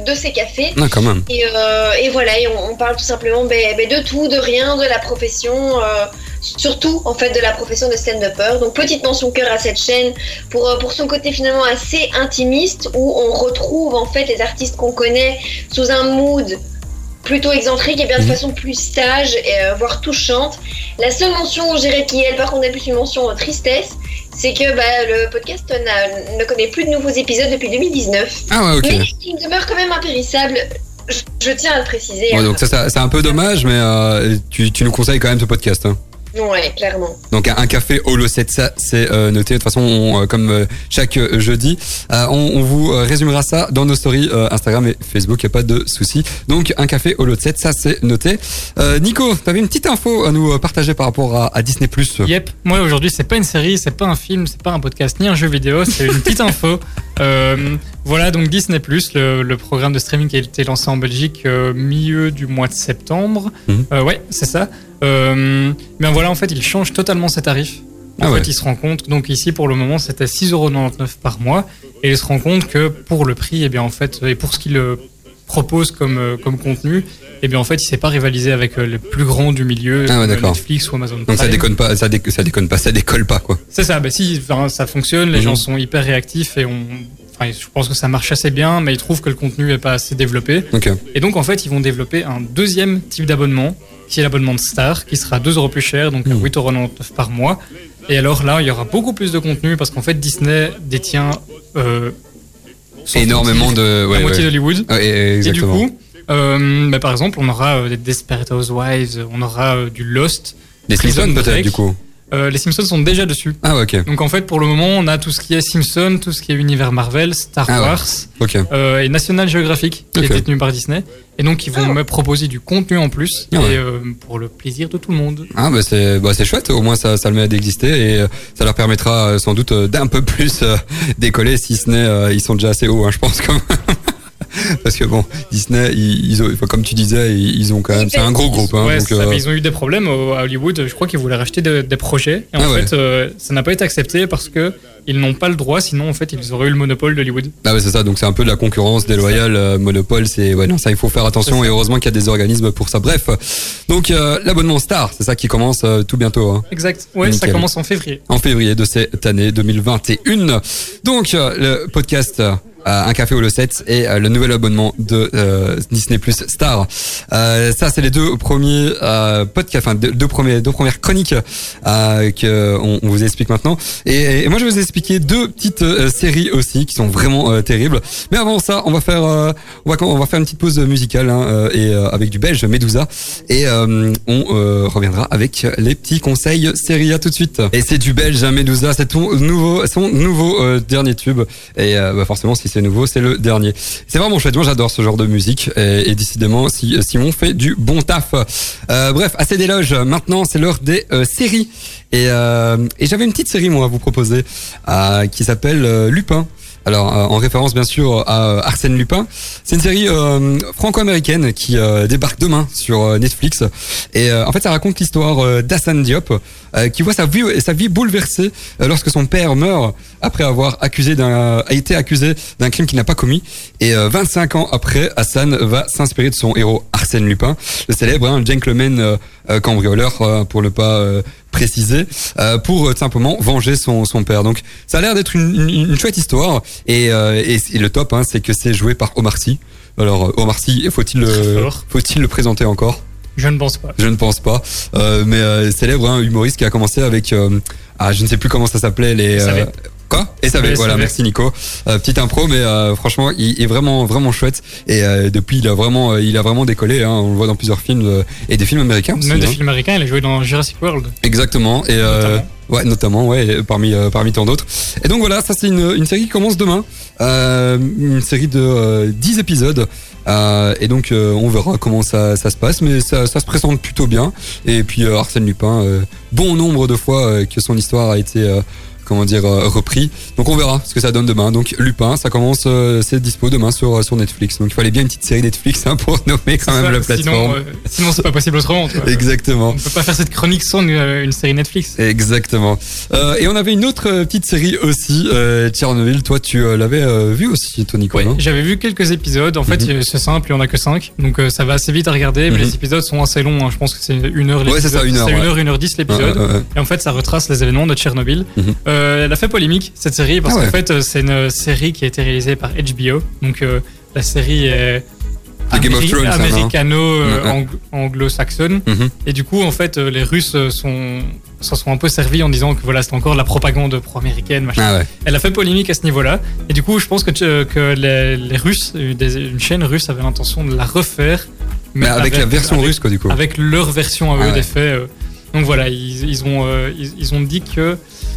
de, de ces cafés. Ah, quand même. Et, euh, et voilà, et on, on parle tout simplement ben, ben, de tout, de rien, de la profession, euh, surtout en fait de la profession de stand-upper. Donc petite mention cœur à cette chaîne pour, euh, pour son côté finalement assez intimiste où on retrouve en fait les artistes qu'on connaît sous un mood plutôt excentrique et bien de Mhm. façon plus sage, et, euh, voire touchante. La seule mention, je dirais, qui elle, par contre, est plus une mention euh, tristesse, c'est que bah, le podcast ne connaît plus de nouveaux épisodes depuis 2019. Ah ouais, ok. Mais il demeure quand même impérissable. Je, je tiens à le préciser. Ouais, donc ça, ça- c'est un peu dommage, mais euh, tu, tu nous conseilles quand même ce podcast. Hein. Ouais, clairement. Donc un, un café Holo 7, ça c'est euh, noté. De toute façon, on, euh, comme euh, chaque jeudi, euh, on, on vous résumera ça dans nos stories euh, Instagram et Facebook, y a pas de souci. Donc un café Holo 7, ça c'est noté. Euh, Nico, t'avais une petite info à nous partager par rapport à, à Disney Plus. Yep, moi aujourd'hui c'est pas une série, c'est pas un film, c'est pas un podcast ni un jeu vidéo, c'est une petite info. Euh, voilà donc Disney le, le programme de streaming qui a été lancé en Belgique euh, milieu du mois de septembre. Euh, ouais, c'est ça. Euh, mais voilà en fait il change totalement ses tarifs. En Ah fait ouais. il se rend compte donc ici pour le moment c'était 6,99€ par mois et il se rend compte que pour le prix et bien en fait et pour ce qu'il propose comme euh, comme contenu et bien en fait il s'est pas rivalisé avec euh, les plus grands du milieu Ah ouais, d'accord. Netflix ou Amazon Donc ça Prime. déconne pas, ça, dé- ça déconne pas, ça décolle pas quoi. C'est ça, bah si, enfin, ça fonctionne, les Mhm. gens sont hyper réactifs et on, enfin, je pense que ça marche assez bien, mais ils trouvent que le contenu est pas assez développé. Et donc en fait, ils vont développer un deuxième type d'abonnement, qui est l'abonnement de Star, qui sera 2 euros plus cher, donc Mhm. 8,99€ par mois. Et alors là, il y aura beaucoup plus de contenu parce qu'en fait, Disney détient euh, Énormément de. la Ouais, moitié ouais. d'Hollywood. Ouais, Et du coup, euh, bah, par exemple, on aura euh, des Desperate Housewives, on aura euh, du Lost. Les Prison peut-être du coup. Euh, les Simpsons sont déjà dessus. Ah ouais, ok. Donc en fait, pour le moment, on a tout ce qui est Simpson, tout ce qui est univers Marvel, Star Ah ouais. Wars Ok. euh, et National Geographic, qui est détenu par Disney. Et donc, ils vont me proposer du contenu en plus, Ah ouais. et euh, pour le plaisir de tout le monde. Ah bah c'est bah c'est chouette, au moins ça ça le met d'exister et euh, ça leur permettra euh, sans doute euh, d'un peu plus euh, décoller si ce n'est euh, ils sont déjà assez hauts hein, je pense quand même. Parce que bon, Disney, ils, ils ont, comme tu disais, ils, ont quand même, c'est un gros groupe. Hein, ouais, donc, ça, euh, ils ont eu des problèmes à Hollywood. Je crois qu'ils voulaient racheter de- des projets. Et en Ah ouais. fait, euh, ça n'a pas été accepté parce que ils n'ont pas le droit. Sinon, en fait, ils auraient eu le monopole d'Hollywood. Ah ouais, c'est ça, donc c'est un peu de la concurrence déloyale, euh, monopole, c'est ouais non ça il faut faire attention et heureusement qu'il y a des organismes pour ça. Bref, donc euh, l'abonnement Star, c'est ça qui commence euh, tout bientôt. Hein. Exact. Ouais, ça commence en février. en février de cette année 2021. Donc le podcast Un café au le 7 et euh, le nouvel abonnement de euh, Disney Plus Star. Euh, ça c'est les deux premiers euh, podcasts, enfin deux, premiers deux premières chroniques euh, que on, on vous explique maintenant. Et, et moi je vais vous expliquer deux petites euh, séries aussi qui sont vraiment euh, terribles. Mais avant ça, on va faire euh, on va on va faire une petite pause musicale hein, euh, et euh, avec du belge Medusa et euh, on euh, reviendra avec les petits conseils série à tout de suite. Et c'est du belge hein, Medusa, c'est ton nouveau son nouveau euh, dernier tube et euh, bah forcément si c'est nouveau, c'est le dernier. C'est vraiment chouette, moi j'adore ce genre de musique et, décidément si Simon fait du bon taf. Euh, bref, assez d'éloges. Maintenant, c'est l'heure des euh, séries et, euh, et j'avais une petite série moi à vous proposer euh, qui s'appelle euh, Lupin. Alors, euh, en référence bien sûr à euh, Arsène Lupin. C'est une série euh, franco-américaine qui euh, débarque demain sur euh, Netflix. Et euh, en fait, ça raconte l'histoire d'Hassan Diop, qui voit sa vie, sa vie bouleversée lorsque son père meurt après avoir accusé d'un, a été accusé d'un crime qu'il n'a pas commis. Et euh, 25 ans après, Hassan va s'inspirer de son héros Arsène Lupin, le célèbre hein, gentleman cambrioleur, pour ne pas préciser, euh, pour euh, simplement venger son, son père. Donc ça a l'air d'être une, une, une chouette histoire. Et, euh, et, et le top, hein, c'est que c'est joué par Omar Sy. Alors euh, Omar Sy, faut-il faut-il le présenter encore? Je ne pense pas. Je ne pense pas. Euh, mais euh, célèbre hein, humoriste qui a commencé avec euh, ah je ne sais plus comment ça s'appelait les euh, quoi et ça SAV. voilà merci Nico euh, petite impro mais euh, franchement il est vraiment vraiment chouette et euh, depuis il a vraiment euh, il a vraiment décollé hein, on le voit dans plusieurs films euh, et des films américains aussi, Même des hein. films américains, il a joué dans Jurassic World. Exactement. Et euh, Notamment. ouais, notamment, ouais, parmi parmi tant d'autres. Et donc voilà, ça c'est une, une série qui commence demain, euh, une série de euh, 10 épisodes. Euh, et donc euh, on verra comment ça, ça se passe, mais ça, ça se présente plutôt bien. Et puis euh, Arsène Lupin, bon nombre de fois que son histoire a été euh, comment dire euh, repris. Donc on verra ce que ça donne demain. Donc Lupin, ça commence, euh, c'est dispo demain sur sur Netflix. Donc il fallait bien une petite série Netflix hein, pour nommer quand même Ça, la Sinon, plateforme. euh, sinon c'est pas possible autrement. Exactement. On peut pas faire cette chronique sans une, euh, une série Netflix. Exactement. Euh, et on avait une autre euh, petite série aussi, euh, Tchernobyl. Toi, tu euh, l'avais euh, vu aussi, Tony non? j'avais vu quelques épisodes. En fait, Mhm. c'est simple, il y en a que 5. Donc euh, ça va assez vite à regarder. Mais Mhm. les épisodes sont assez longs. hein. Je pense que c'est une heure Ouais, c'est ça, une heure, C'est une ouais. heure, une heure dix l'épisode. Et en fait, ça retrace les événements de Tchernobyl. Mhm. Euh, elle a fait polémique, cette série, parce Ah ouais. qu'en fait, euh, c'est une série qui a été réalisée par HBO. Donc, euh, la série est. Américano-anglo-saxonne. Mhm. Et du coup, en fait, euh, les Russes euh, sont s'en sont un peu servis en disant que voilà, c'est encore de la propagande pro-américaine. Ah ouais. Elle a fait polémique à ce niveau-là. Et du coup, je pense que, tu- euh, que les, les Russes, euh, une chaîne russe avait l'intention de la refaire. Mais avec la version avec- russe, quoi, du coup. Avec leur version à eux Ah ouais. des faits. euh. Donc voilà, ils, ils ont, euh, ils, ils ont dit que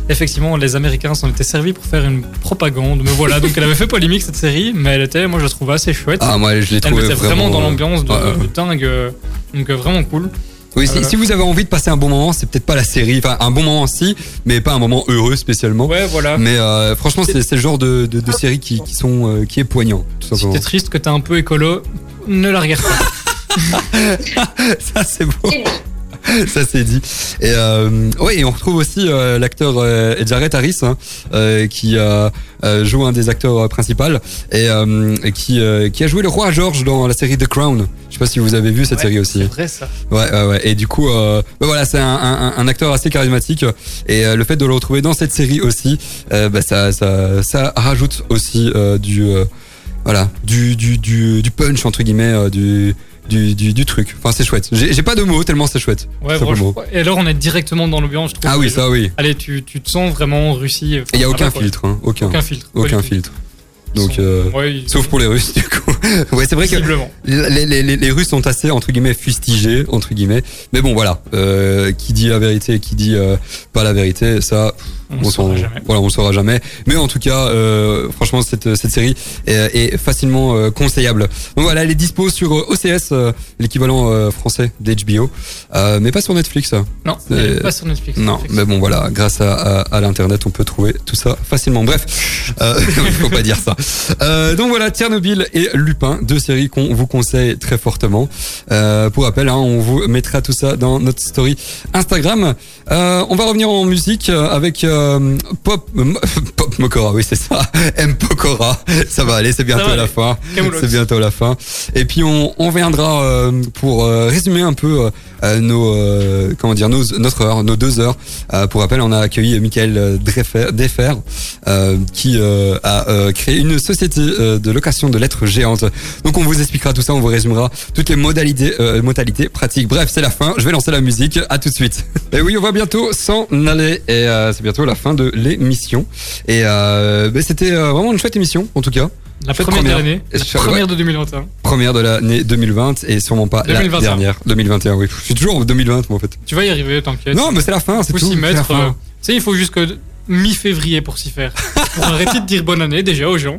effectivement les Américains s'en étaient servis pour faire une propagande. Mais voilà, donc elle avait fait polémique cette série, mais elle était, moi je la trouvais assez chouette. Ah, moi, je l'ai elle trouvé mettait vraiment, dans euh, l'ambiance de, ouais, ouais. de dingue. euh, Donc euh, vraiment cool. Oui, si, Euh, si vous avez envie de passer un bon moment, c'est peut-être pas la série. Enfin, un bon moment si, mais pas un moment heureux spécialement. Ouais, voilà. Mais euh, franchement, c'est le genre de, de, de série qui, qui sont euh, qui est poignant, tout Si t'es triste que t'es un peu écolo, ne la regarde pas. Ça c'est beau. Ça c'est dit. Et euh, oui, et on retrouve aussi euh, l'acteur euh, Jared Harris hein, euh, qui euh, euh, joue un des acteurs principaux et, euh, et qui euh, qui a joué le roi George dans la série The Crown. Je sais pas si vous avez vu cette Ouais, série aussi. C'est vrai ça. Ouais, ouais, ouais. Et du coup, euh, bah voilà, c'est un, un, un acteur assez charismatique. Et euh, le fait de le retrouver dans cette série aussi, euh, bah, ça, ça, ça rajoute aussi euh, du, euh, voilà, du, du, du, du punch entre guillemets, du, du, du, du truc. Enfin, c'est chouette. J'ai pas de mots tellement c'est chouette. Ouais. Et alors on est directement dans l'ambiance, je trouve. Ah oui, ça oui. Allez, tu, tu te sens vraiment en Russie. Il y a aucun filtre, hein, aucun, Aucun filtre. aucun filtre. Donc, euh, ouais, sauf pour les Russes du coup. ouais, c'est vrai que les, les, les, les Russes sont assez entre guillemets fustigés entre guillemets. Mais bon, voilà, euh, qui dit la vérité, qui dit euh, pas la vérité, ça On on, saura jamais. Voilà, on saura jamais. Mais en tout cas, euh, franchement, cette, cette série est, est facilement euh, conseillable. Donc voilà, elle est dispo sur euh, OCS, euh, l'équivalent euh, français d'HBO, euh, mais pas sur Netflix. Non, C'est- elle est pas sur Netflix. Non, Netflix. mais bon voilà, grâce à, à, à l'internet, on peut trouver tout ça facilement. Bref, euh, il faut pas dire ça. Euh, donc voilà, Tchernobyl et Lupin, deux séries qu'on vous conseille très fortement. Euh, pour rappel, hein, on vous mettra tout ça dans notre story Instagram. Euh, on va revenir en musique avec euh, Ehm, pop Mokora, oui c'est ça, M Pokora. Ça va aller, c'est bientôt va la fin. C'est bientôt la fin. Et puis on, on viendra euh, pour euh, résumer un peu euh, nos comment dire nos, notre heure, nos deux heures. Pour rappel, on a accueilli Michael Defer, qui a créé une société de location de lettres géantes. Donc on vous expliquera tout ça, on vous résumera toutes les modalités, modalités pratiques. Bref, c'est la fin. Je vais lancer la musique. À tout de suite. Et oui, on va bientôt s'en aller. Et c'est bientôt la fin de l'émission. Et euh, ben, c'était euh, vraiment une chouette émission, en tout cas. La Faites première de première. l'année. La première de 2021. Première de l'année 2020 et sûrement pas 2021. la dernière. 2021, oui. Je suis toujours en 2020, moi, en fait. Tu vas y arriver, t'inquiète. Non, mais c'est la fin, c'est tout. s'y mettre. euh, Tu sais, il faut jusque mi-février pour s'y faire. pour arrêter de dire bonne année déjà aux gens.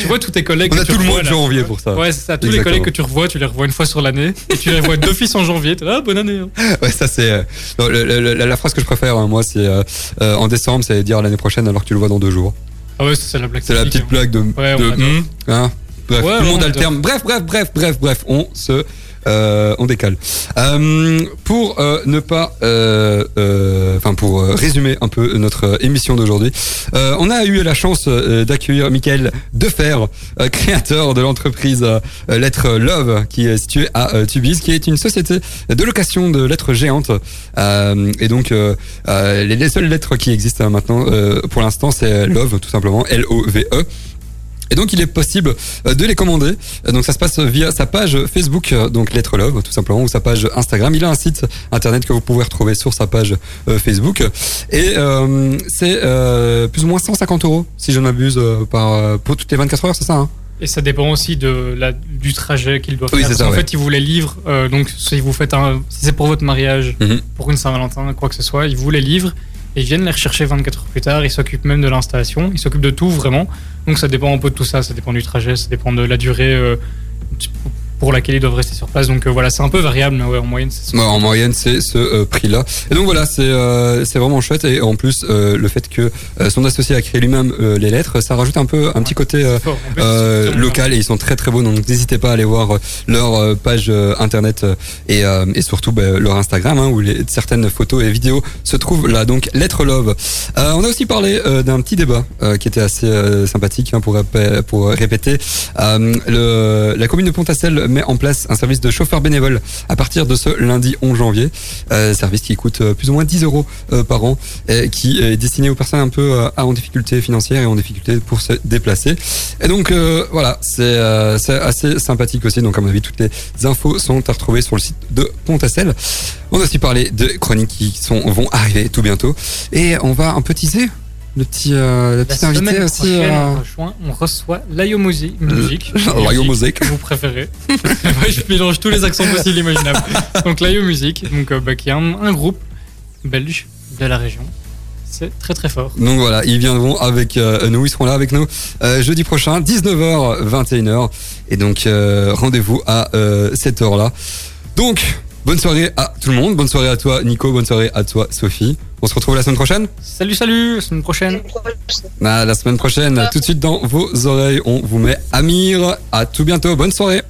Tu vois tous tes collègues. On a tout le mois de janvier pour ça. Ouais, c'est ça. Tous les collègues que tu revois, tu les revois une fois sur l'année. Et tu les revois d'office en janvier. Ah, bonne année. hein. Ouais, ça c'est euh, la, la phrase que je préfère hein, moi c'est euh, euh, en décembre c'est dire l'année prochaine alors que tu le vois dans deux jours. Ah ouais, c'est la blague. C'est la petite blague de, Ouais, on de hmm, hein, bref Ouais, tout le on monde adore. alterne. Bref bref bref bref bref on se euh, on décale. Euh, pour euh, ne pas, euh, euh, enfin pour euh, résumer un peu notre émission d'aujourd'hui, on a eu la chance d'accueillir Michael Defer, créateur de l'entreprise Lettres Love, qui est située à Tubize, qui est une société de location de lettres géantes. Et donc les, les seules lettres qui existent maintenant, pour l'instant, c'est Love, tout simplement, L-O-V-E. Et donc il est possible euh, de les commander. Euh, Donc ça se passe via sa page Facebook, euh, donc Lettre Love tout simplement, ou sa page Instagram. Il a un site internet que vous pouvez retrouver sur sa page Facebook. Et euh, c'est euh, plus ou moins 150 euros, si je ne m'abuse, par pour toutes les 24 heures, c'est ça hein? Et ça dépend aussi de la, du trajet qu'il doit Oui, faire. Parce ça, ouais. fait, il vous les livre. euh, donc, si vous faites un, si c'est pour votre mariage, Mhm. pour une Saint-Valentin, quoi que ce soit, il vous les livre et ils viennent les rechercher 24 heures plus tard. Ils s'occupent même de l'installation. Ils s'occupent de tout vraiment. Donc, ça dépend un peu de tout ça. Ça dépend du trajet, ça dépend de la durée euh, pour laquelle ils doivent rester sur place. Donc, euh, voilà, c'est un peu variable, mais ouais, en moyenne, c'est ça. Ouais, en moyenne, c'est ce euh, prix-là. Et donc voilà, c'est euh, c'est vraiment chouette. Et en plus, euh, le fait que son associé a créé lui-même les lettres, ça rajoute un peu un petit côté euh, plus, local et ils sont très très beaux. Donc n'hésitez pas à aller voir leur page internet et, euh, et surtout bah, leur Instagram hein, où les, certaines photos et vidéos se trouvent là. Donc Lettre Love. Euh, on a aussi parlé d'un petit débat euh, qui était assez sympathique hein, pour, pour répéter. Euh, le, la commune de euh, met en place un service de chauffeur bénévole à partir de ce lundi 11 janvier. Euh, service qui coûte euh, plus ou moins 10 euros euh, par an et qui est destiné aux personnes un peu en difficulté financière et en difficulté pour se déplacer. Et donc voilà, c'est assez sympathique aussi. Donc à mon avis, toutes les infos sont à retrouver sur le site de Pontacel. On a aussi parlé de chroniques qui sont, vont arriver tout bientôt. Et on va un peu teaser le petit, euh, le La petit invité semaine aussi. euh, on reçoit- on reçoit Layo Music. Layo Music. Vous préférez. Je mélange tous les accents possibles imaginables. Donc Layo Music, donc, euh, bah, qui est un, un groupe belge de la région. C'est très très fort. Donc voilà, ils viendront avec euh, nous, ils seront là avec nous euh, jeudi prochain, 19h, 21h. Et donc euh, rendez-vous à euh, cette heure-là. Donc, bonne soirée à tout le monde, bonne soirée à toi Nico, bonne soirée à toi Sophie. On se retrouve la semaine prochaine. Salut, salut, la semaine prochaine. Ah, La semaine prochaine, tout de suite dans vos oreilles, on vous met Amir. À tout bientôt, bonne soirée